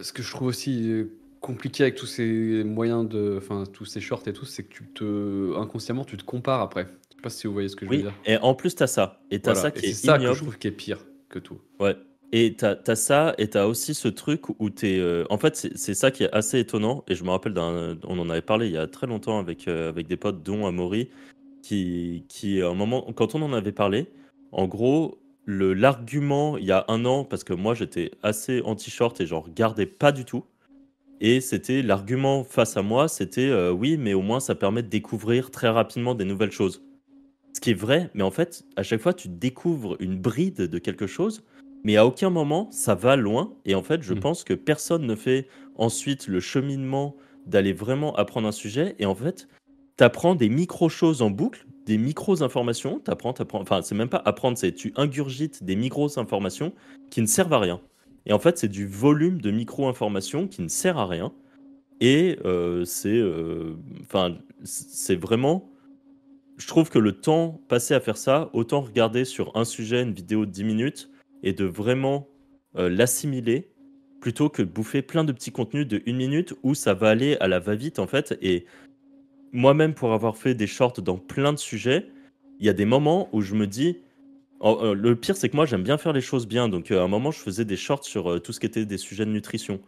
Ce que je trouve aussi compliqué avec tous ces moyens de, enfin tous ces shorts et tout, c'est que tu te inconsciemment tu te compares après. Je sais pas si vous voyez ce que je veux dire. Et en plus tu as ça, et tu as ça qui est, ça que je trouve qui est pire que tout. Ouais. Et t'as as ça, et t'as aussi ce truc où t'es. Euh, en fait, c'est ça qui est assez étonnant. Et je me rappelle. On en avait parlé il y a très longtemps avec, euh, avec des potes, dont Amaury, qui, qui, à un moment, quand on en avait parlé, en gros, l'argument il y a un an, parce que moi j'étais assez anti-short et j'en regardais pas du tout. Et c'était l'argument face à moi, c'était euh, oui, mais au moins ça permet de découvrir très rapidement des nouvelles choses. Ce qui est vrai, mais en fait, à chaque fois, tu découvres une bride de quelque chose mais à aucun moment ça va loin. Et en fait, je mm. pense que personne ne fait ensuite le cheminement d'aller vraiment apprendre un sujet. Et en fait, tu apprends des micro-choses en boucle, des micros-informations. Tu apprends, apprends, enfin, c'est même pas apprendre, c'est tu ingurgites des micros-informations qui ne servent à rien. Et en fait, c'est du volume de micro-informations qui ne sert à rien. Et euh, c'est euh, c'est vraiment. Je trouve que le temps passé à faire ça, autant regarder sur un sujet une vidéo de 10 minutes et de vraiment euh, l'assimiler plutôt que de bouffer plein de petits contenus de une minute où ça va aller à la va-vite en fait. Et moi-même, pour avoir fait des shorts dans plein de sujets, il y a des moments où je me dis. Euh, le pire, c'est que moi, j'aime bien faire les choses bien. Donc, euh, à un moment, je faisais des shorts sur tout ce qui était des sujets de nutrition.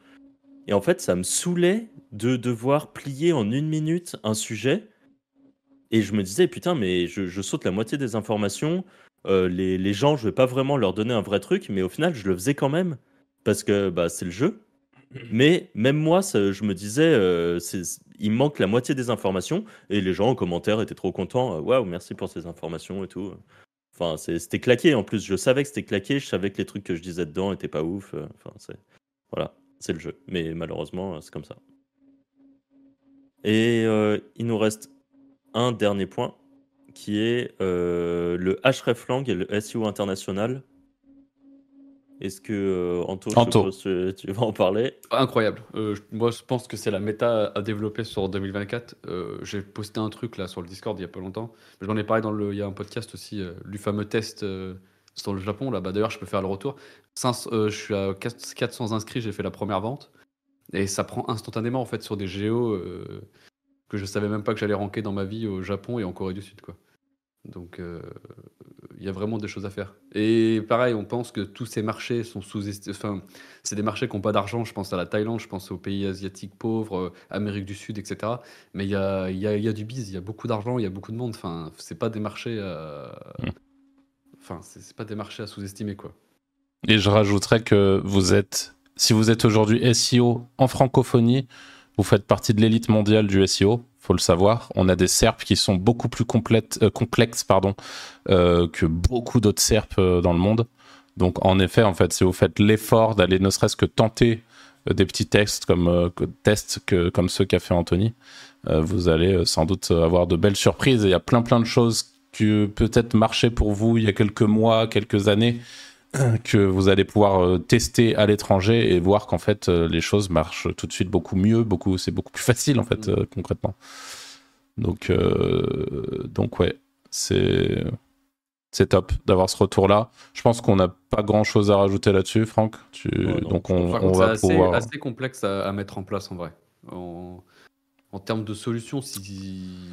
Et en fait, ça me saoulait de devoir plier en une minute un sujet. Et je me disais, putain, mais je saute la moitié des informations. Euh, les, gens, je vais pas vraiment leur donner un vrai truc, mais au final, je le faisais quand même parce que bah, c'est le jeu. Mais même moi, je me disais, euh, il manque la moitié des informations et les gens en commentaire étaient trop contents. Euh, waouh, merci pour ces informations et tout. Enfin, c'était claqué en plus. Je savais que c'était claqué, je savais que les trucs que je disais dedans étaient pas ouf. Enfin, c'est voilà, c'est le jeu. Mais malheureusement, c'est comme ça. Et il nous reste un dernier point qui est euh, le hreflang et le SEO international. Est-ce que euh, Anto, Anto. tu, tu vas en parler? Incroyable. Euh, je- moi, je pense que c'est la méta à développer sur 2024. Euh, J'ai posté un truc là sur le Discord il y a pas longtemps. J'en ai parlé dans le. Il y a un podcast aussi, euh, du fameux test euh, sur le Japon. Là, bah, d'ailleurs, je peux faire le retour. 500, euh, je suis à 4 400 inscrits. J'ai fait la première vente et ça prend instantanément en fait sur des géos euh, que je savais même pas que j'allais ranker dans ma vie au Japon et en Corée du Sud, quoi. Donc, euh, il y a vraiment des choses à faire. Et pareil, on pense que tous ces marchés sont sous-estimés. Enfin, c'est des marchés qui n'ont pas d'argent. Je pense à la Thaïlande, je pense aux pays asiatiques pauvres, euh, Amérique du Sud, etc. Mais il y a, y, a, y a du biz, il y a beaucoup d'argent, il y a beaucoup de monde. Enfin, c'est pas des marchés à... Mm. Enfin, c'est c'est pas des marchés à sous-estimer, quoi. Et je rajouterais que vous êtes, si vous êtes aujourd'hui SEO en francophonie, vous faites partie de l'élite mondiale du SEO, faut le savoir. On a des SERP qui sont beaucoup plus complètes- euh, complexes pardon, euh, que beaucoup d'autres SERP euh, dans le monde. Donc en effet, en fait, si vous faites l'effort d'aller ne serait-ce que tenter des petits textes comme tests que, comme ceux qu'a fait Anthony, vous allez sans doute avoir de belles surprises. Il y a plein plein de choses qui peut-être marchaient pour vous il y a quelques mois, quelques années, que vous allez pouvoir euh, tester à l'étranger et voir qu'en fait euh, les choses marchent tout de suite beaucoup mieux, beaucoup c'est beaucoup plus facile en fait Mhm. euh, concrètement. Donc donc ouais, c'est c'est top d'avoir ce retour là. Je pense qu'on n'a pas grand chose à rajouter là-dessus, Franck. Tu... Ouais, donc on, va c'est assez, pouvoir. assez complexe à, à mettre en place en vrai. En, en termes de solutions, si,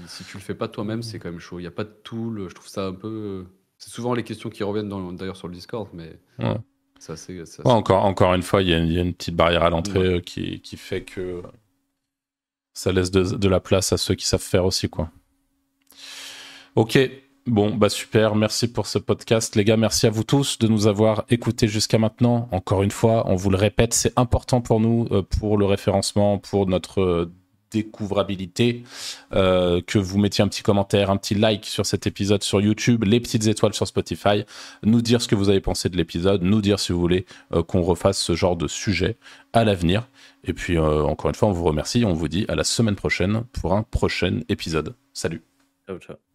si tu le fais pas toi-même, c'est quand même chaud. Il n'y a pas de tool. Je trouve ça un peu. C'est souvent les questions qui reviennent d'ailleurs sur le Discord, mais Ouais. c'est Ouais, encore, encore une fois, il y, a une- il y a une petite barrière à l'entrée euh, qui, qui fait que ça laisse de, de la place à ceux qui savent faire aussi, quoi. Ok, bon, bah super, merci pour ce podcast. Les gars, merci à vous tous de nous avoir écoutés jusqu'à maintenant. Encore une fois, on vous le répète, c'est important pour nous, euh, pour le référencement, pour notre euh, découvrabilité, euh, que vous mettiez un petit commentaire, un petit like sur cet épisode sur YouTube, les petites étoiles sur Spotify, nous dire ce que vous avez pensé de l'épisode, nous dire si vous voulez euh, qu'on refasse ce genre de sujet à l'avenir. Et puis, euh, encore une fois, on vous remercie. On vous dit à la semaine prochaine pour un prochain épisode. Salut. Ciao, ciao.